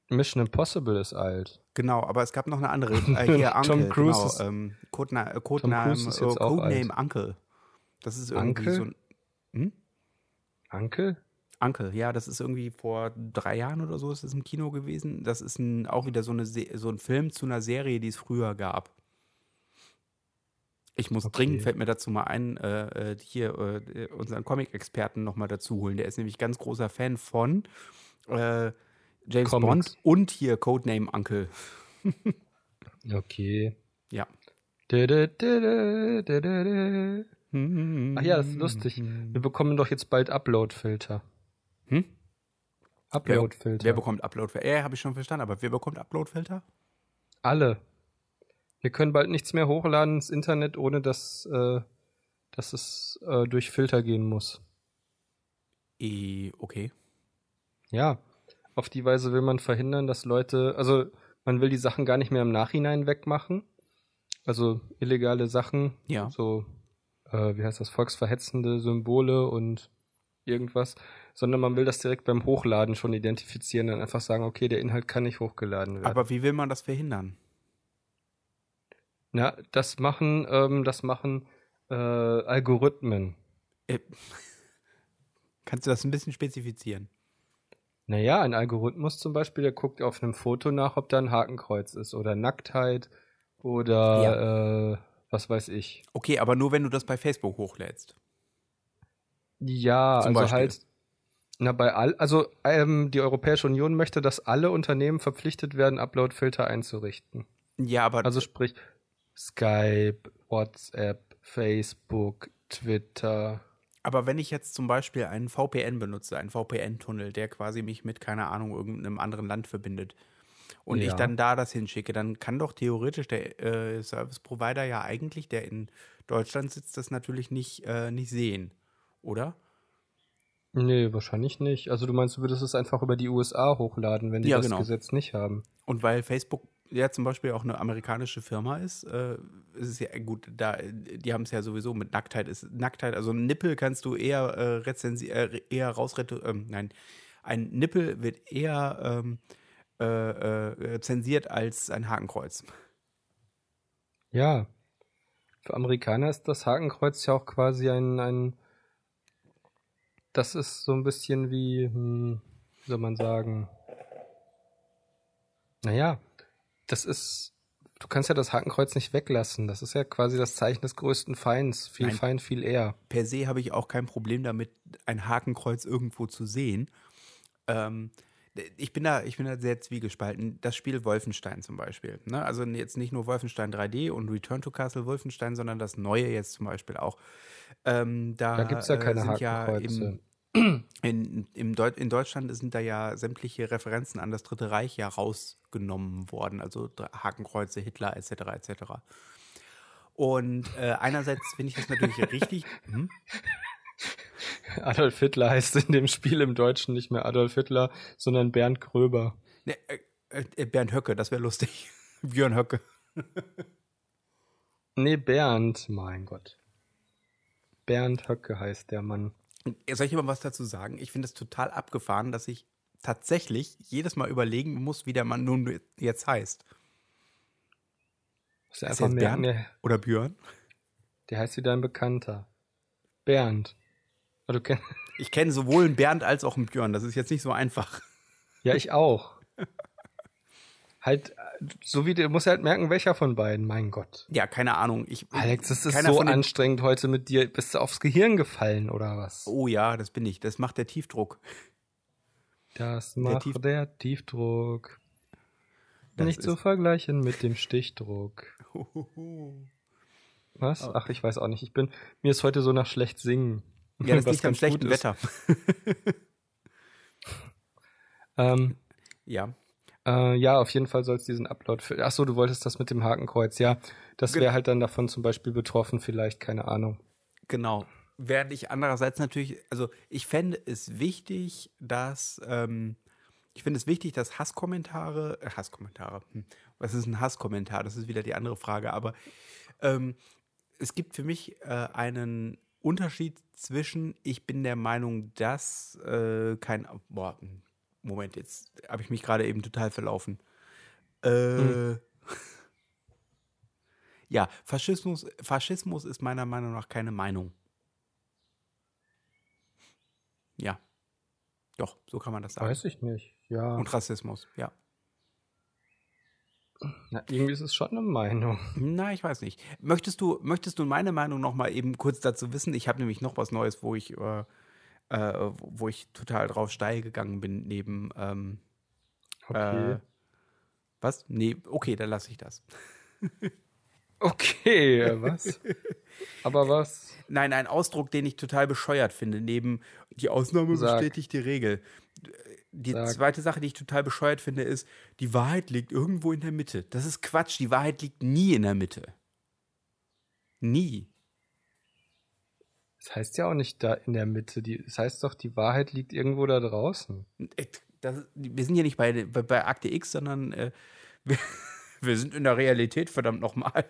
Mission Impossible ist alt. Genau, aber es gab noch eine andere. Äh, hier, Tom Uncle, Cruise genau. ist- Ähm, Codena äh, Codename, Cruise ist jetzt äh, Codename Uncle. Das ist irgendwie Uncle? so ein. Uncle? Uncle, ja, das ist irgendwie vor drei Jahren oder so ist es im Kino gewesen. Das ist ein, auch wieder so, eine, Se- so ein Film zu einer Serie, die es früher gab. Ich muss Okay. dringend, fällt mir dazu mal ein, äh, äh, hier äh, unseren Comic-Experten nochmal dazu holen. Der ist nämlich ganz großer Fan von äh, James Comics. Bond und hier Codename Uncle. Okay. Ja. Dä. Ach ja, das ist lustig. Wir bekommen doch jetzt bald Upload-Filter. Hm? Upload-Filter. Wer bekommt Uploadfilter? Ja, habe ich schon verstanden, aber wer bekommt Uploadfilter? Alle. Wir können bald nichts mehr hochladen ins Internet, ohne dass, äh, dass es äh, durch Filter gehen muss. Eh, okay. Ja, auf die Weise will man verhindern, dass Leute, also man will die Sachen gar nicht mehr im Nachhinein wegmachen. Also illegale Sachen, Ja. so, äh, wie heißt das, volksverhetzende Symbole und irgendwas, sondern man will das direkt beim Hochladen schon identifizieren, dann einfach sagen, okay, der Inhalt kann nicht hochgeladen werden. Aber wie will man das verhindern? Na, das machen, ähm, das machen äh, Algorithmen. Äh, kannst du das ein bisschen spezifizieren? Naja, ein Algorithmus zum Beispiel, der guckt auf einem Foto nach, ob da ein Hakenkreuz ist oder Nacktheit oder äh, was weiß ich. Okay, aber nur wenn du das bei Facebook hochlädst. Ja, Zum also Beispiel. halt, na bei all, also ähm, die Europäische Union möchte, dass alle Unternehmen verpflichtet werden, Uploadfilter einzurichten. Ja, aber Also sprich Skype, WhatsApp, Facebook, Twitter. Aber wenn ich jetzt zum Beispiel einen VPN benutze, einen VPN-Tunnel, der quasi mich mit, keine Ahnung, irgendeinem anderen Land verbindet und ich Ja. dann da das hinschicke, dann kann doch theoretisch der äh, Service-Provider ja eigentlich, der in Deutschland sitzt, das natürlich nicht, äh, nicht sehen, oder? Nee, wahrscheinlich nicht. Also du meinst, du würdest es einfach über die USA hochladen, wenn die Ja, das genau. Gesetz nicht haben. Und weil Facebook ja zum Beispiel auch eine amerikanische Firma ist, äh, ist es ja gut, da, die haben es ja sowieso mit Nacktheit ist Nacktheit, also ein Nippel kannst du eher äh, rezensi äh, eher rausretu ähm, nein, ein Nippel wird eher ähm, äh, äh, zensiert als ein Hakenkreuz. Ja. Für Amerikaner ist das Hakenkreuz ja auch quasi ein, ein das ist so ein bisschen wie, hm, wie soll man sagen, naja, das ist, du kannst ja das Hakenkreuz nicht weglassen. Das ist ja quasi das Zeichen des größten Feinds. Viel Nein. Feind, viel eher. Per se habe ich auch kein Problem damit, ein Hakenkreuz irgendwo zu sehen. Ähm, ich bin da, ich bin da sehr zwiegespalten. Das Spiel Wolfenstein zum Beispiel. Ne? Also jetzt nicht nur Wolfenstein 3D und Return to Castle Wolfenstein, sondern das neue jetzt zum Beispiel auch. Ähm, da Da gibt's ja äh, keine sind ja In, im Deut in Deutschland sind da ja sämtliche Referenzen an das Dritte Reich ja rausgenommen worden, also Hakenkreuze, Hitler etc. etc. Und äh, einerseits finde ich das natürlich richtig. Hm? Adolf Hitler heißt in dem Spiel im Deutschen nicht mehr Adolf Hitler, sondern Bernd Gröber. Ne, äh, äh, Bernd Höcke, das wäre lustig. Björn Höcke. nee, Bernd, mein Gott. Bernd Höcke heißt der Mann. Soll ich mal was dazu sagen? Ich finde es total abgefahren, dass ich tatsächlich jedes Mal überlegen muss, wie der Mann nun jetzt heißt. Ist er einfach Bernd oder Björn? Der heißt wie dein Bekannter. Bernd. Du kenn ich kenne sowohl einen Bernd als auch einen Björn. Das ist jetzt nicht so einfach. Ja, ich auch. halt, so wie du musst halt merken, welcher von beiden, mein Gott. Ja, keine Ahnung. Ich, Alex, das ist so anstrengend heute mit dir. Bist du aufs Gehirn gefallen oder was? Oh ja, das bin ich. Das macht der Tiefdruck. Das macht der, Tief der Tiefdruck. Das Nicht zu vergleichen mit dem Stichdruck. Was? Ach, ich weiß auch nicht. Ich bin, mir ist heute so nach schlecht singen. Ja, das liegt am schlechten Wetter. ähm, ja. Äh, ja, auf jeden Fall soll es diesen Upload für. Ach so, du wolltest das mit dem Hakenkreuz. Ja, das wäre halt dann davon zum Beispiel betroffen, vielleicht, keine Ahnung. Genau. Während ich andererseits natürlich, also ich fände es wichtig, dass, ähm, ich finde es wichtig, dass Hasskommentare, äh, Hasskommentare, hm, was ist ein Hasskommentar? Das ist wieder die andere Frage, aber ähm, es gibt für mich äh, einen Unterschied zwischen, ich bin der Meinung, dass äh, kein, boah, Moment, jetzt habe ich mich gerade eben total verlaufen. Äh, hm. Ja, Faschismus, Faschismus ist meiner Meinung nach keine Meinung. Ja. Doch, so kann man das sagen. Weiß ich nicht, ja. Und Rassismus, ja. Na, irgendwie ist es schon eine Meinung. Na, ich weiß nicht. Möchtest du, möchtest du meine Meinung noch mal eben kurz dazu wissen? Ich habe nämlich noch was Neues, wo ich, äh, äh, wo ich total drauf steil gegangen bin, neben ähm, Okay. Äh, was? Nee, okay, dann lasse ich das. okay, was? Aber was? Nein, ein Ausdruck, den ich total bescheuert finde, neben die Ausnahme Sag. bestätigt die Regel die Sag. zweite Sache, die ich total bescheuert finde, ist, die Wahrheit liegt irgendwo in der Mitte. Das ist Quatsch. Die Wahrheit liegt nie in der Mitte. Nie. Das heißt ja auch nicht da in der Mitte. Die, das heißt doch, die Wahrheit liegt irgendwo da draußen. Äh, das, wir sind ja nicht bei, bei, bei Akte X, sondern äh, wir, wir, sind in der Realität, verdammt nochmal.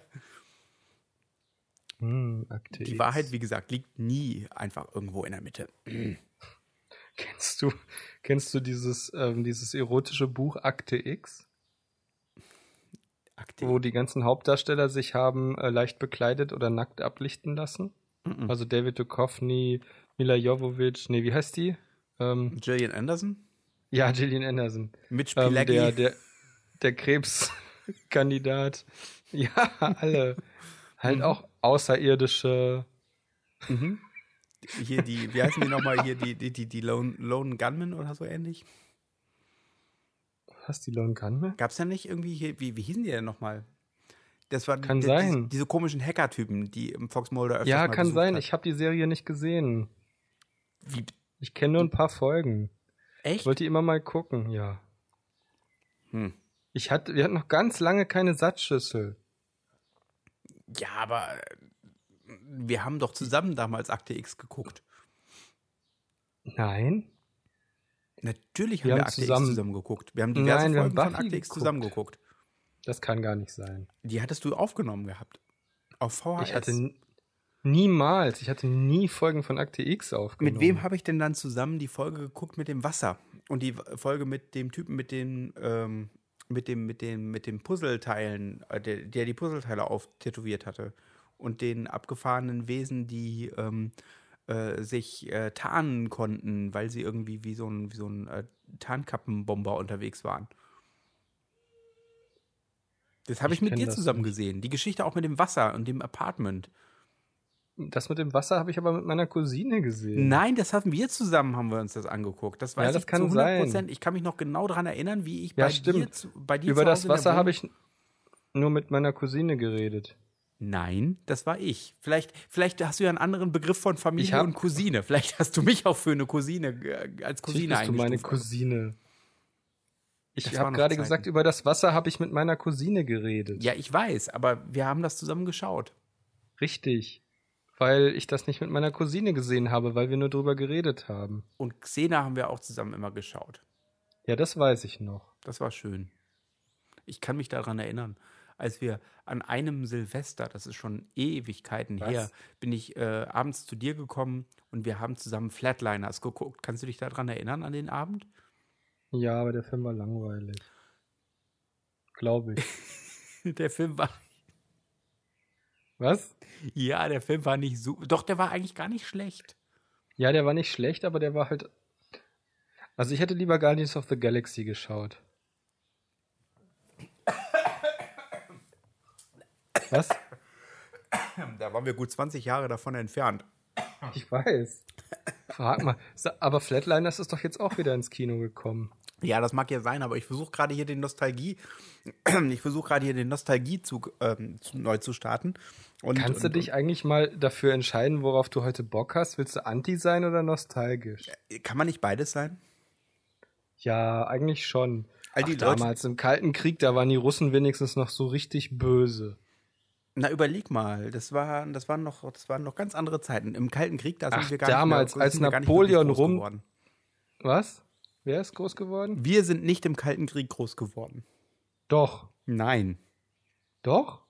Hm, die X. Wahrheit, wie gesagt, liegt nie einfach irgendwo in der Mitte. Kennst du, kennst du dieses, ähm, dieses erotische Buch Akte X? Akte Wo die ganzen Hauptdarsteller sich haben äh, leicht bekleidet oder nackt ablichten lassen? Mm -mm. Also David Duchovny, Mila Jovovich, nee, wie heißt die? Ähm, Gillian Anderson? Ja, Gillian Anderson. Mitch ähm, der, der, der Krebskandidat. ja, alle. halt mhm. auch außerirdische. Mhm hier die, wie heißen die nochmal hier, die, die, die, die Lone, Lone Gunman oder so ähnlich? Was, die Lone Gunman? Gab's ja nicht irgendwie hier, wie, wie hießen die denn nochmal? Das war kann die, sein. Diese, diese, komischen Hacker-Typen, die im Fox Mulder öfters Ja, kann sein. Hat. Ich habe die Serie nicht gesehen. Wie? Ich kenne nur ein paar Folgen. Echt? Ich wollte immer mal gucken, ja. Hm. Ich hatte, wir hatten noch ganz lange keine Satzschüssel. Ja, aber wir haben doch zusammen damals Akte X geguckt. Nein. Natürlich haben wir, wir Akte zusammen, X zusammen geguckt. Wir haben diverse Nein, Folgen haben von Akte X zusammen geguckt. Das kann gar nicht sein. Die hattest du aufgenommen gehabt. Auf VHS. Ich hatte niemals, ich hatte nie Folgen von Akte X aufgenommen. Mit wem habe ich denn dann zusammen die Folge geguckt mit dem Wasser? Und die Folge mit dem Typen mit den, ähm, mit dem, mit dem, mit den Puzzleteilen, äh, der, der die Puzzleteile auftätowiert hatte und den abgefahrenen Wesen, die ähm, äh, sich äh, tarnen konnten, weil sie irgendwie wie so ein, wie so ein äh, Tarnkappenbomber unterwegs waren. Das habe ich, ich, mit dir zusammen nicht. gesehen. Die Geschichte auch mit dem Wasser und dem Apartment. Das mit dem Wasser habe ich aber mit meiner Cousine gesehen. Nein, das haben wir zusammen, haben wir uns das angeguckt. Das weiß ja, das ich kann zu 100 sein. Ich kann mich noch genau daran erinnern, wie ich ja, bei, stimmt. dir, zu, bei dir Über das Wasser habe ich nur mit meiner Cousine geredet. Nein, das war ich. Vielleicht, vielleicht hast du ja einen anderen Begriff von Familie und Cousine. Vielleicht hast du mich auch für eine Cousine äh, als Cousine bist du meine Cousine. Ich habe gerade gesagt, über das Wasser habe ich mit meiner Cousine geredet. Ja, ich weiß, aber wir haben das zusammen geschaut. Richtig. weil ich das nicht mit meiner Cousine gesehen habe, weil wir nur drüber geredet haben. Und Xena haben wir auch zusammen immer geschaut. Ja, das weiß ich noch. Das war schön. Ich kann mich daran erinnern, als wir an einem Silvester, das ist schon Ewigkeiten Was? her, bin ich äh, abends zu dir gekommen und wir haben zusammen Flatliners geguckt. Kannst du dich daran erinnern an den Abend? Ja, aber der Film war langweilig. Glaube ich. der Film war, Was? ja, der Film war nicht so, doch, der war eigentlich gar nicht schlecht. Ja, der war nicht schlecht, aber der war halt. Also ich hätte lieber Guardians of the Galaxy geschaut. Was? Da waren wir gut 20 Jahre davon entfernt. Ich weiß. Frag mal. Aber Flatliners ist doch jetzt auch wieder ins Kino gekommen. Ja, das mag ja sein, aber ich versuche gerade hier den Nostalgie, ich versuche gerade hier den Nostalgiezug ähm, zu, neu zu starten. Und, Kannst du und, dich eigentlich mal dafür entscheiden, worauf du heute Bock hast? Willst du anti sein oder nostalgisch? Und, kann man nicht beides sein? Ja, eigentlich schon. All Ach, die Leute- damals im Kalten Krieg, da waren die Russen wenigstens noch so richtig böse. Na, überleg mal, das waren, das waren noch, das waren noch ganz andere Zeiten. Im Kalten Krieg, da sind Ach, wir gar damals, nicht mehr, als Napoleon rum- geworden. Was? Wer ist groß geworden? Wir sind nicht im Kalten Krieg groß geworden. Doch. Nein. Doch?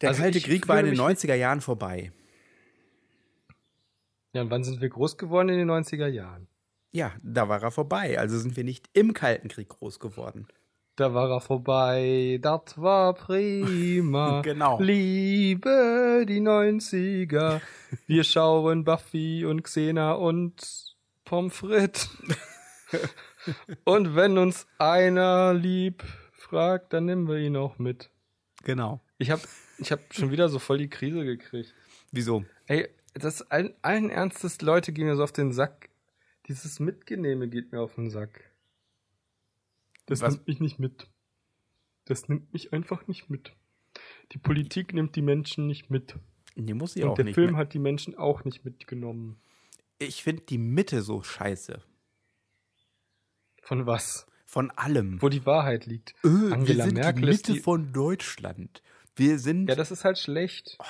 Der Also Kalte Krieg war in den fühle mich- 90er Jahren vorbei. Ja, und wann sind wir groß geworden? In den 90er Jahren. Ja, da war er vorbei. Also sind wir nicht im Kalten Krieg groß geworden. Da war er vorbei, das war prima. Genau. Liebe die 90er. Wir schauen Buffy und Xena und Pommes frites. und wenn uns einer lieb fragt, dann nehmen wir ihn auch mit. Genau. Ich hab, ich hab schon wieder so voll die Krise gekriegt. Wieso? Ey, das allen, allen Ernstes, Leute gehen mir so auf den Sack. Dieses Mitgenehme geht mir auf den Sack. Das Was? nimmt mich nicht mit. Das nimmt mich einfach nicht mit. Die Politik nimmt die Menschen nicht mit. Nee, muss ich Und auch der nicht. Film mehr. hat die Menschen auch nicht mitgenommen. Ich finde die Mitte so scheiße. Von was? Von allem. Wo die Wahrheit liegt. Äh, Angela wir sind Merkel die Mitte die- von Deutschland. Wir sind Ja, das ist halt schlecht. Oh,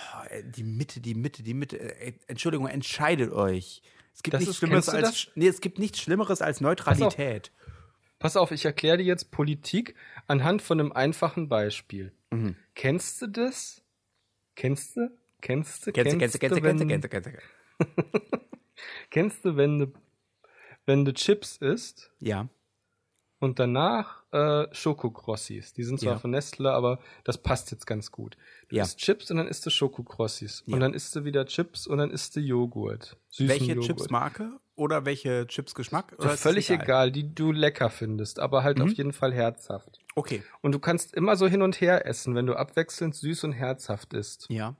die Mitte, die Mitte, die Mitte. Äh, Entschuldigung, entscheidet euch. Es gibt Das nichts ist- Schlimmeres als nee, es gibt nichts Schlimmeres als Neutralität. Pass auf, ich erkläre dir jetzt Politik anhand von einem einfachen Beispiel. Mhm. Kennst du das? Kennst du? Kennst du? Kennst du, kennst du, kennst du, kennst du, kennst du, kennst du. Kennst du, wenn du, wenn du Chips isst Ja. und danach äh, Schokokrossis? Die sind zwar Ja. von Nestle, aber das passt jetzt ganz gut. Du Ja. isst Chips und dann isst du Schokokrossis. Ja. Und dann isst du wieder Chips und dann isst du Joghurt. Süßen Welche Joghurt. Chipsmarke oder welche Chipsgeschmack? Oder völlig egal. die du lecker findest, aber halt Mhm. auf jeden Fall herzhaft. Okay. Und du kannst immer so hin und her essen, wenn du abwechselnd süß und herzhaft isst. Ja.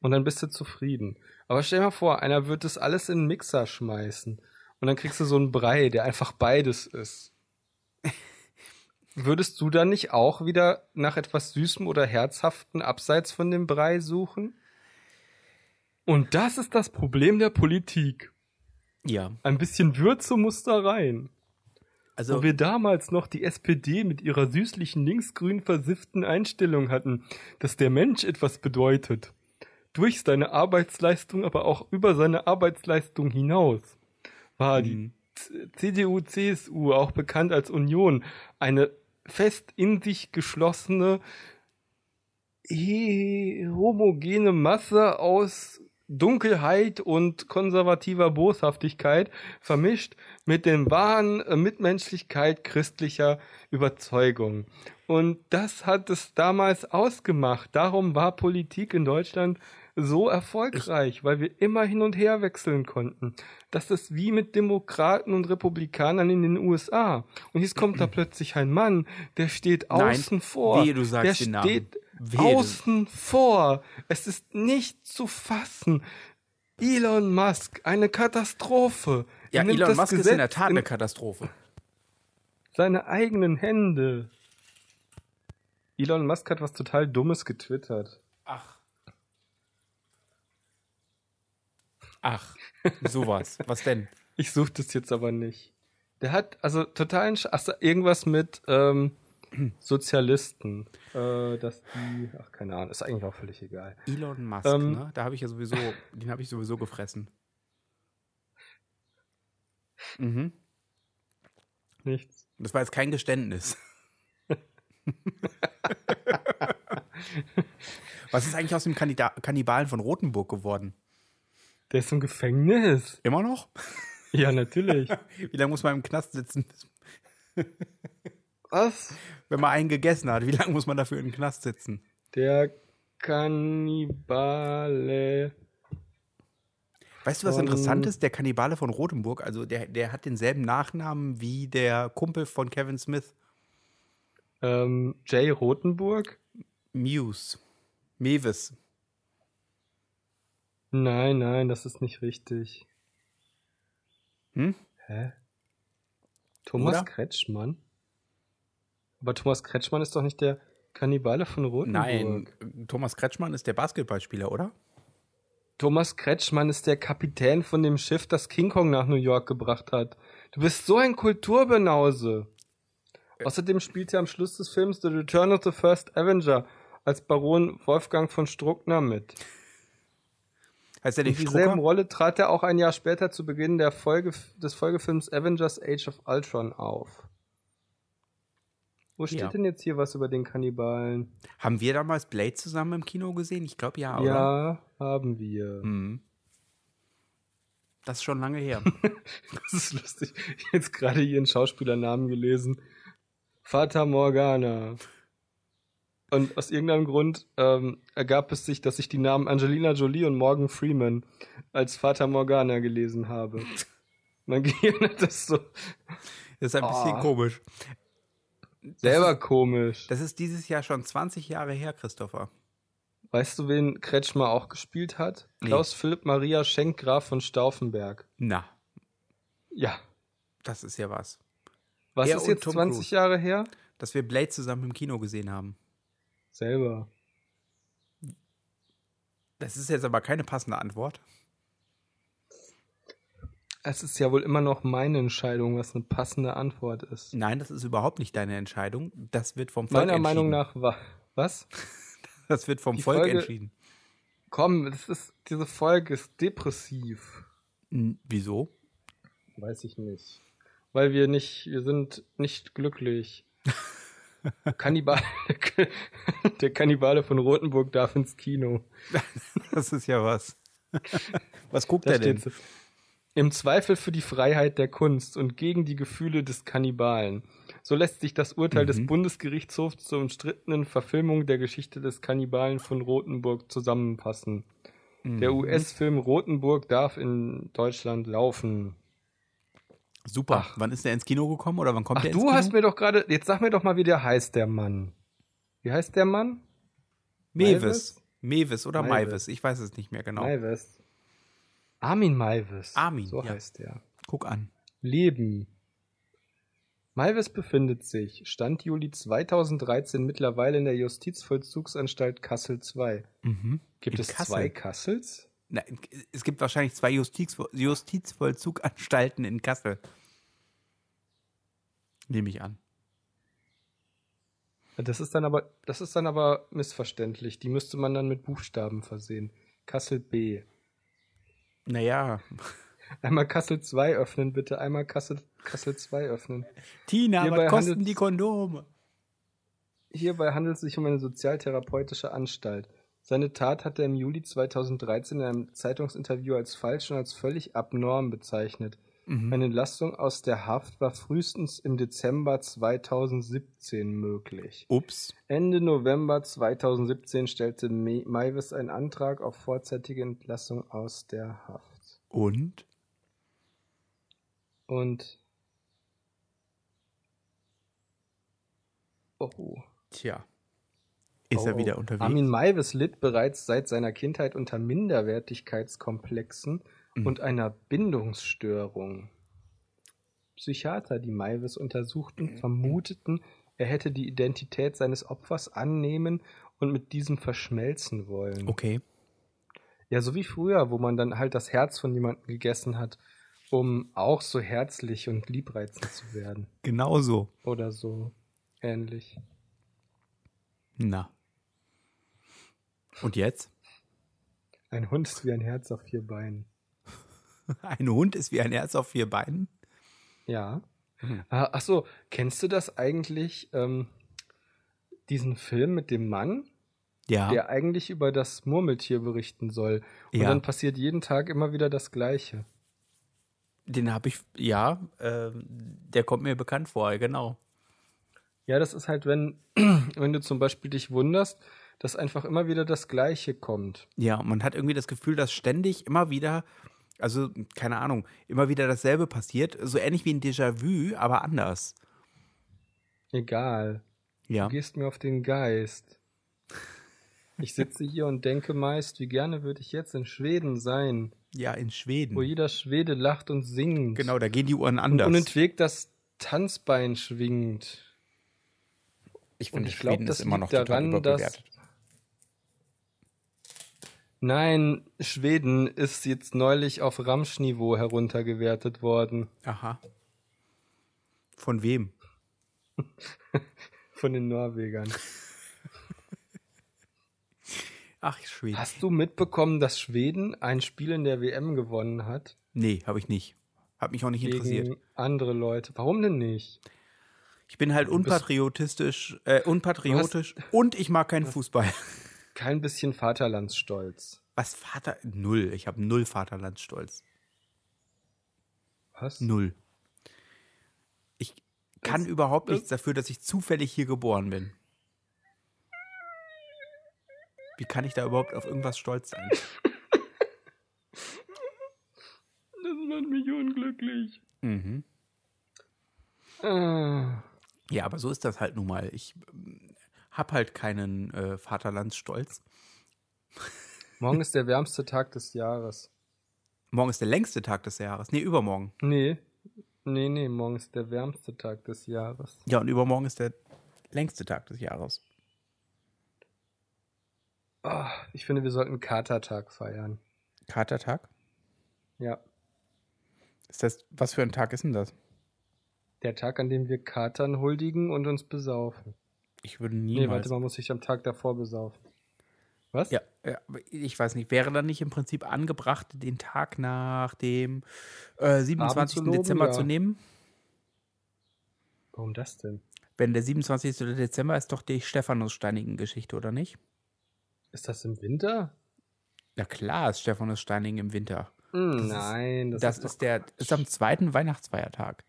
Und dann bist du zufrieden. Aber stell dir mal vor, einer wird das alles in den Mixer schmeißen. Und dann kriegst du so einen Brei, der einfach beides ist. Würdest du dann nicht auch wieder nach etwas Süßem oder Herzhaften abseits von dem Brei suchen? Und das ist das Problem der Politik. Ja. Ein bisschen Würze muss da rein. Also Wo wir damals noch die SPD mit ihrer süßlichen linksgrün versifften Einstellung hatten, dass der Mensch etwas bedeutet. Durch seine Arbeitsleistung, aber auch über seine Arbeitsleistung hinaus, war die Z- CDU, CSU, auch bekannt als Union, eine fest in sich geschlossene, homogene Masse aus Dunkelheit und konservativer Boshaftigkeit vermischt mit dem wahren äh, Mitmenschlichkeit christlicher Überzeugung. Und das hat es damals ausgemacht. Darum war Politik in Deutschland so erfolgreich, weil wir immer hin und her wechseln konnten. Das ist wie mit Demokraten und Republikanern in den USA. Und jetzt kommt da plötzlich ein Mann, der steht Nein, außen vor. wehe, du sagst der den Namen. steht Wehe, außen vor. Es ist nicht zu fassen. Elon Musk, eine Katastrophe. ja, Er Elon Musk ist Gesetz in der Tat eine in Katastrophe. seine eigenen Hände. Elon Musk hat was total Dummes getwittert. Ach. Ach, sowas. Was denn? Ich suche das jetzt aber nicht. Der hat also totalen Sch Ach irgendwas mit, ähm, Sozialisten. Äh, dass die, ach keine Ahnung, ist eigentlich auch völlig egal. Elon Musk, Ähm, ne? Da habe ich ja sowieso, den habe ich sowieso gefressen. Mhm. Nichts. Das war jetzt kein Geständnis. Was ist eigentlich aus dem Kannida Kannibalen von Rothenburg geworden? Der ist im Gefängnis. Immer noch? Ja, natürlich. Wie lange muss man im Knast sitzen, Was? wenn man einen gegessen hat? Wie lange muss man dafür im Knast sitzen? Der Kannibale. Weißt du, was interessant ist? Der Kannibale von Rothenburg, also der, der hat denselben Nachnamen wie der Kumpel von Kevin Smith. Ähm, Jay Rothenburg? Muse. Mewes. Nein, nein, das ist nicht richtig. Hm? Hä? Thomas Oder? Kretschmann? Aber Thomas Kretschmann ist doch nicht der Kannibale von Rothenburg. Nein, Thomas Kretschmann ist der Basketballspieler, oder? Thomas Kretschmann ist der Kapitän von dem Schiff, das King Kong nach New York gebracht hat. Du bist so ein Kulturbenause. Außerdem spielt er am Schluss des Films The Return of the First Avenger als Baron Wolfgang von Struckner mit. Heißt der In derselben? Rolle trat er auch ein Jahr später zu Beginn der Folge, des Folgefilms Avengers Age of Ultron auf. Wo steht Ja. denn jetzt hier was über den Kannibalen? Haben wir damals Blade zusammen im Kino gesehen? Ich glaube ja, oder? Ja, haben wir. Mhm. Das ist schon lange her. Das ist lustig. Jetzt gerade ihren Schauspielernamen gelesen. Fata Morgana. Und aus irgendeinem Grund ähm, ergab es sich, dass ich die Namen Angelina Jolie und Morgan Freeman als Fata Morgana gelesen habe. Mein Gehirn hat das so Das ist ein bisschen Ah. komisch. selber komisch. Das ist dieses Jahr schon 20 Jahre her, Christopher. Weißt du, wen Kretschmer auch gespielt hat? Nee. Klaus Philipp Maria Schenk Graf von Stauffenberg. Na, Ja. das ist ja was. Was Er ist jetzt Tom 20 Cruise. Jahre her? Dass wir Blade zusammen im Kino gesehen haben. Selber. Das ist jetzt aber keine passende Antwort. Es ist ja wohl immer noch meine Entscheidung, was eine passende Antwort ist. Nein, das ist überhaupt nicht deine Entscheidung. Das wird vom Volk Meiner entschieden. Meinung nach war. Was? Das wird vom Die Volk Folge- entschieden. Komm, das ist, diese Folge ist depressiv. N- Wieso? Weiß ich nicht. Weil wir nicht, wir sind nicht glücklich. Kannibal, der Kannibale von Rothenburg darf ins Kino. Das ist ja was. Was guckt Da er denn? Im Zweifel für die Freiheit der Kunst und gegen die Gefühle des Kannibalen. So lässt sich das Urteil des Mhm. Bundesgerichtshofs zur umstrittenen Verfilmung der Geschichte des Kannibalen von Rothenburg zusammenfassen. Der Mhm. US-Film Rothenburg darf in Deutschland laufen. Super. Ach. Wann ist der ins Kino gekommen oder wann kommt Ach, der ins du Kino? hast mir doch gerade, jetzt sag mir doch mal, wie der heißt, der Mann. Wie heißt der Mann? Mewes. Mewes oder. Maivis. Ich weiß es nicht mehr genau. Maivis. Armin Maivis. Armin, So ja. heißt der. Guck an. Leben. Malves befindet sich, Stand Juli 2013, mittlerweile in der Justizvollzugsanstalt Kassel II. Mhm. Gibt In es Kassel? zwei Kassels? Na, es gibt wahrscheinlich zwei Justiz Justizvollzuganstalten in Kassel. Nehme ich an. Das ist dann aber, das ist dann aber missverständlich. Die müsste man dann mit Buchstaben versehen. Kassel B. Naja. Einmal Kassel 2 öffnen, bitte. Einmal Kassel, Kassel 2 öffnen. Tina, Hierbei was kosten die Kondome? Hierbei handelt es sich um eine sozialtherapeutische Anstalt. Seine Tat hat er im Juli 2013 in einem Zeitungsinterview als falsch und als völlig abnorm bezeichnet. Mhm. Eine Entlastung aus der Haft war frühestens im Dezember 2017 möglich. Ups. Ende November 2017 stellte Maivis einen Antrag auf vorzeitige Entlassung aus der Haft. Und? Und oh, Tja. Ist oh, er wieder unterwegs? Armin Maivis litt bereits seit seiner Kindheit unter Minderwertigkeitskomplexen Mhm. und einer Bindungsstörung. Psychiater, die Maivis untersuchten, vermuteten, er hätte die Identität seines Opfers annehmen und mit diesem verschmelzen wollen. Okay. Ja, so wie früher, wo man dann halt das Herz von jemandem gegessen hat, um auch so herzlich und liebreizend zu werden. Genau so. Oder so. ähnlich. Na. Und jetzt? Ein Hund ist wie ein Herz auf vier Beinen. Ein Hund ist wie ein Herz auf vier Beinen? Ja. Mhm. Ach so, kennst du das eigentlich, ähm, diesen Film mit dem Mann? Ja. Der eigentlich über das Murmeltier berichten soll. Und Ja. dann passiert jeden Tag immer wieder das Gleiche. Den habe ich, ja, äh, der kommt mir bekannt vor, genau. Ja, das ist halt, wenn, wenn du zum Beispiel dich wunderst, dass einfach immer wieder das Gleiche kommt. Ja, man hat irgendwie das Gefühl, dass ständig immer wieder, also keine Ahnung, immer wieder dasselbe passiert. So ähnlich wie ein Déjà-vu, aber anders. Egal. Ja. Du gehst mir auf den Geist. Ich sitze hier und denke meist, wie gerne würde ich jetzt in Schweden sein, Ja, in Schweden. wo jeder Schwede lacht und singt. Genau, da gehen die Uhren Und anders. unentwegt das Tanzbein schwingt. ich und finde, ich glaub, Schweden das ist immer noch liegt total daran, überbewertet. Nein, Schweden ist jetzt neulich auf Ramschniveau heruntergewertet worden. Aha. Von wem? Von den Norwegern. Ach, Schweden. Hast du mitbekommen, dass Schweden ein Spiel in der WM gewonnen hat? Nee, habe ich nicht. Hat mich auch nicht interessiert. Gegen andere Leute. Warum denn nicht? Ich bin halt unpatriotistisch, äh, unpatriotisch und ich mag keinen Fußball. Kein bisschen Vaterlandsstolz. Was Vater? Null. Ich habe null Vaterlandsstolz. Was? Null. Ich kann Das- überhaupt das- nichts dafür, dass ich zufällig hier geboren bin. Wie kann ich da überhaupt auf irgendwas stolz sein? Das macht mich unglücklich. Mhm. Ah. Ja, aber so ist das halt nun mal. Ich hab halt keinen äh, Vaterlandsstolz. Morgen ist der wärmste Tag des Jahres. Morgen ist der längste Tag des Jahres. Nee, übermorgen. Nee. Nee, nee, morgen ist der wärmste Tag des Jahres. Ja, und übermorgen ist der längste Tag des Jahres. Ah, ich finde, wir sollten Katertag feiern. Katertag? Ja. Ist das, was für ein Tag ist denn das? Der Tag, an dem wir Katern huldigen und uns besaufen. Ich würde Nee, niemals. warte, man muss sich am Tag davor besaufen. Was? Ja, ja, aber ich weiß nicht, wäre dann nicht im Prinzip angebracht, den Tag nach dem äh, 27. loben, Dezember ja. zu nehmen? Warum das denn? Wenn der 27. Dezember ist doch die Stephanus-Steinigen-Geschichte, oder nicht? Ist das im Winter? Na klar ist Stephanus Steinigen im Winter. Hm, Das ist- nein, das, Das, ist, ist, der ist am zweiten Weihnachtsfeiertag.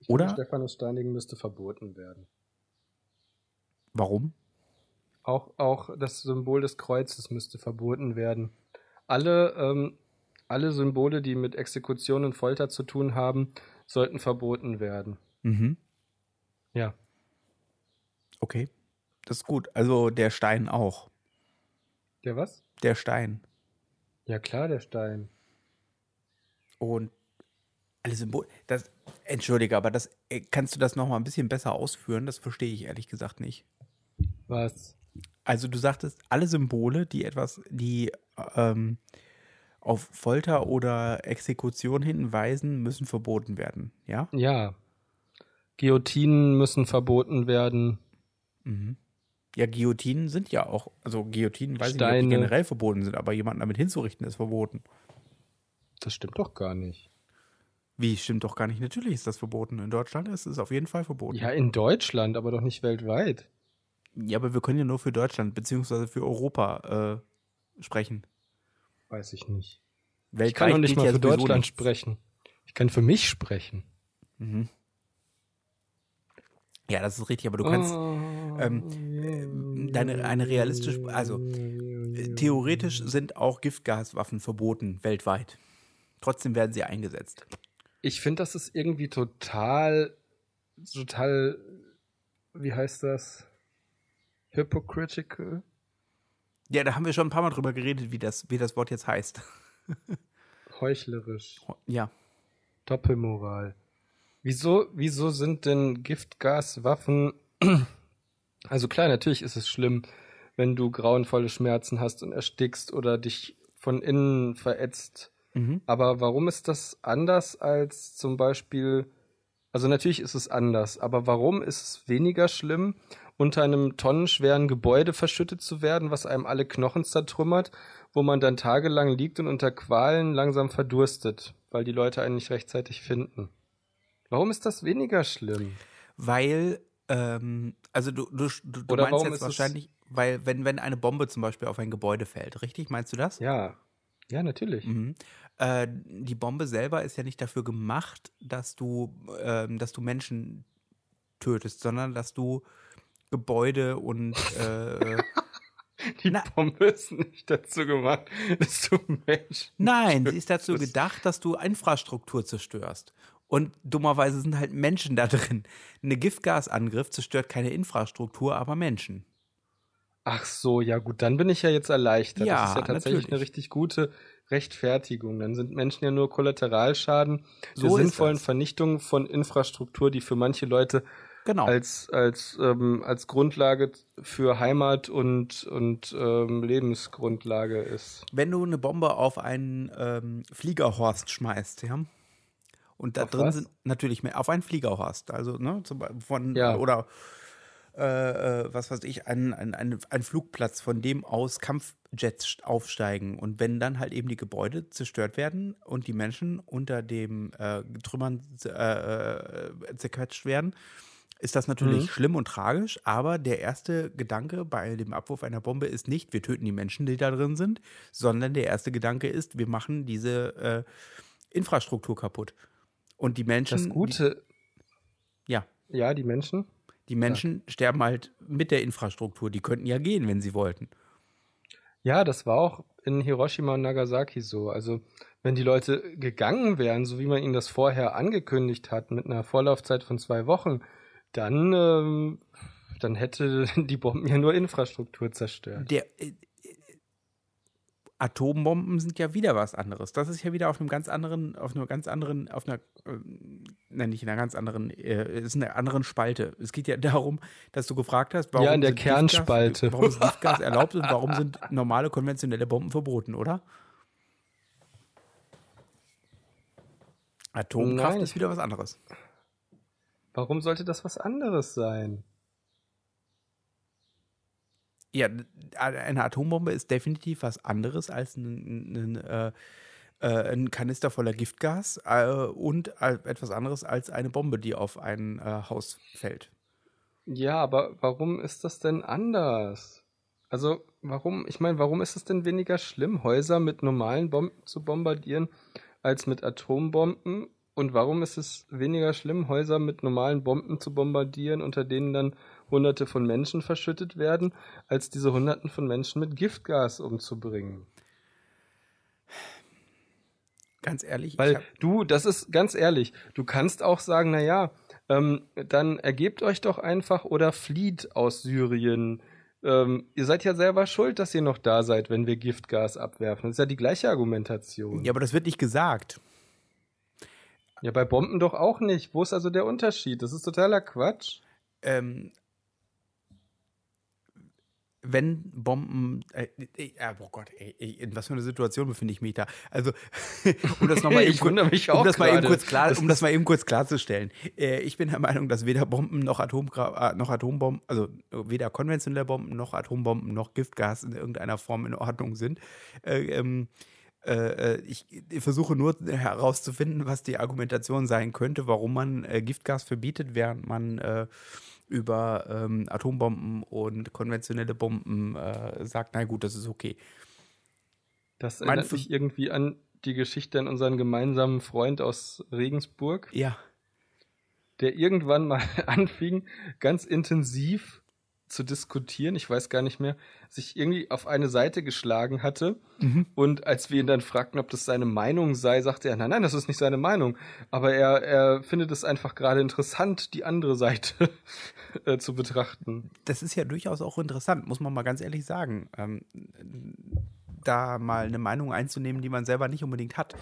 Ich oder? Stephanus Steinigen müsste verboten werden. Warum? Auch, auch das Symbol des Kreuzes müsste verboten werden. Alle, ähm, alle Symbole, die mit Exekution und Folter zu tun haben, sollten verboten werden. Mhm. Ja. Okay. Das ist gut. Also der Stein auch. Der was? Der Stein. Ja klar, der Stein. Und alle Symbole. Das, entschuldige, aber das äh, kannst du das noch mal ein bisschen besser ausführen? Das verstehe ich ehrlich gesagt nicht. Was? Also du sagtest, alle Symbole, die etwas, die ähm, auf Folter oder Exekution hinweisen, müssen verboten werden. Ja? Ja. Guillotinen müssen verboten werden. Mhm. Ja, Guillotinen sind ja auch, also Guillotinen weiß ich nicht, ob Steine. die generell verboten sind, aber jemanden damit hinzurichten ist verboten. Das stimmt doch gar nicht. Wie, stimmt doch gar nicht. Natürlich ist das verboten. In Deutschland ist es auf jeden Fall verboten. Ja, in Deutschland, aber doch nicht weltweit. Ja, aber wir können ja nur für Deutschland beziehungsweise für Europa äh, sprechen. Weiß ich nicht. Weltweit Ich kann doch nicht mal ja für Deutschland nichts. sprechen. Ich kann für mich sprechen. Mhm. Ja, das ist richtig, aber du kannst Oh. ähm, deine eine realistisch, also äh, theoretisch sind auch Giftgaswaffen verboten weltweit. Trotzdem werden sie eingesetzt. Ich finde, das ist irgendwie total, total, wie heißt das? Hypocritical? Ja, da haben wir schon ein paar Mal drüber geredet, wie das, wie das Wort jetzt heißt. Heuchlerisch. Ja. Doppelmoral. Wieso, wieso sind denn Giftgaswaffen, also klar, natürlich ist es schlimm, wenn du grauenvolle Schmerzen hast und erstickst oder dich von innen verätzt. Mhm. Aber warum ist das anders als zum Beispiel Also natürlich ist es anders, aber warum ist es weniger schlimm, unter einem tonnenschweren Gebäude verschüttet zu werden, was einem alle Knochen zertrümmert, wo man dann tagelang liegt und unter Qualen langsam verdurstet, weil die Leute einen nicht rechtzeitig finden? Warum ist das weniger schlimm? Weil, ähm, also du, du, du, du meinst jetzt wahrscheinlich, weil wenn, wenn eine Bombe zum Beispiel auf ein Gebäude fällt, richtig? Meinst du das? Ja. Ja, natürlich. Mhm. Äh, die Bombe selber ist ja nicht dafür gemacht, dass du, ähm, dass du Menschen tötest, sondern dass du Gebäude und äh, Die Na- Bombe ist nicht dazu gemacht, dass du Menschen. Nein, sie ist dazu gedacht, dass du Infrastruktur zerstörst. Und dummerweise sind halt Menschen da drin. Eine Giftgasangriff zerstört keine Infrastruktur, aber Menschen. Ach so, ja gut, dann bin ich ja jetzt erleichtert. Ja, das ist ja tatsächlich natürlich. eine richtig gute Rechtfertigung. Dann sind Menschen ja nur Kollateralschaden So der sinnvollen das. Vernichtung von Infrastruktur, die für manche Leute Genau. als als ähm, als Grundlage für Heimat und und ähm, Lebensgrundlage ist. Wenn du eine Bombe auf einen ähm, Fliegerhorst schmeißt, ja, und da Auf drin was? sind natürlich mehr, auf einen Fliegerhorst, also ne, zum Beispiel von Ja. oder äh, äh, was weiß ich, ein, ein, ein, ein Flugplatz, von dem aus Kampfjets st- aufsteigen. Und wenn dann halt eben die Gebäude zerstört werden und die Menschen unter dem äh, Trümmern äh, äh, zerquetscht werden, ist das natürlich Mhm. schlimm und tragisch, aber der erste Gedanke bei dem Abwurf einer Bombe ist nicht, wir töten die Menschen, die da drin sind, sondern der erste Gedanke ist, wir machen diese äh, Infrastruktur kaputt. Und die Menschen, Das Gute, die, ja, ja, die Menschen. die Menschen sterben halt mit der Infrastruktur. Die könnten ja gehen, wenn sie wollten. Ja, das war auch in Hiroshima und Nagasaki so. Also, wenn die Leute gegangen wären, so wie man ihnen das vorher angekündigt hat, mit einer Vorlaufzeit von zwei Wochen, dann, ähm, dann hätte die Bomben ja nur Infrastruktur zerstört. Der äh, äh, Atombomben sind ja wieder was anderes. Das ist ja wieder auf einem ganz anderen, auf einer ganz anderen, auf einer, äh, nein, nicht in einer ganz anderen, äh, ist in einer anderen Spalte. Es geht ja darum, dass du gefragt hast, warum Ja, in der Kernspalte. Giftgas, warum ist Giftgas erlaubt und warum sind normale konventionelle Bomben verboten, oder? Atomkraft Nein, ist wieder was anderes. Warum sollte das was anderes sein? Ja, eine Atombombe ist definitiv was anderes als ein, ein, äh, äh, ein Kanister voller Giftgas äh, und äh, etwas anderes als eine Bombe, die auf ein äh, Haus fällt. Ja, aber warum ist das denn anders? Also, warum, ich meine, warum ist es denn weniger schlimm, Häuser mit normalen Bomben zu bombardieren, als mit Atombomben? Und warum ist es weniger schlimm, Häuser mit normalen Bomben zu bombardieren, unter denen dann Hunderte von Menschen verschüttet werden, als diese Hunderten von Menschen mit Giftgas umzubringen? Ganz ehrlich, ich Weil du, das ist ganz ehrlich, du kannst auch sagen, na ja, ähm, dann ergebt euch doch einfach oder flieht aus Syrien. Ähm, ihr seid ja selber schuld, dass ihr noch da seid, wenn wir Giftgas abwerfen. Das ist ja die gleiche Argumentation. ja, aber das wird nicht gesagt. Ja, bei Bomben doch auch nicht. Wo ist also der Unterschied? Das ist totaler Quatsch. Ähm, wenn Bomben, äh, äh, oh Gott, ey, in was für einer Situation befinde ich mich da? Also, um das nochmal eben, um das mal eben kurz klar, um das mal eben kurz klarzustellen. Äh, ich bin der Meinung, dass weder Bomben noch Atomgra äh, noch Atombomben, also weder konventionelle Bomben noch Atombomben noch Giftgas in irgendeiner Form in Ordnung sind. Äh, ähm, äh, ich, ich versuche nur herauszufinden, was die Argumentation sein könnte, warum man äh, Giftgas verbietet, während man äh, über ähm, Atombomben und konventionelle Bomben äh, sagt, na gut, das ist okay. Das erinnert Ver- mich irgendwie an die Geschichte an unseren gemeinsamen Freund aus Regensburg. Ja. der irgendwann mal anfing, ganz intensiv zu diskutieren, ich weiß gar nicht mehr, sich irgendwie auf eine Seite geschlagen hatte. Und als wir ihn dann fragten, ob das seine Meinung sei, sagte er, nein, nein, das ist nicht seine Meinung. Aber er, er findet es einfach gerade interessant, die andere Seite äh, zu betrachten. Das ist ja durchaus auch interessant, muss man mal ganz ehrlich sagen. Ähm, da mal eine Meinung einzunehmen, die man selber nicht unbedingt hat.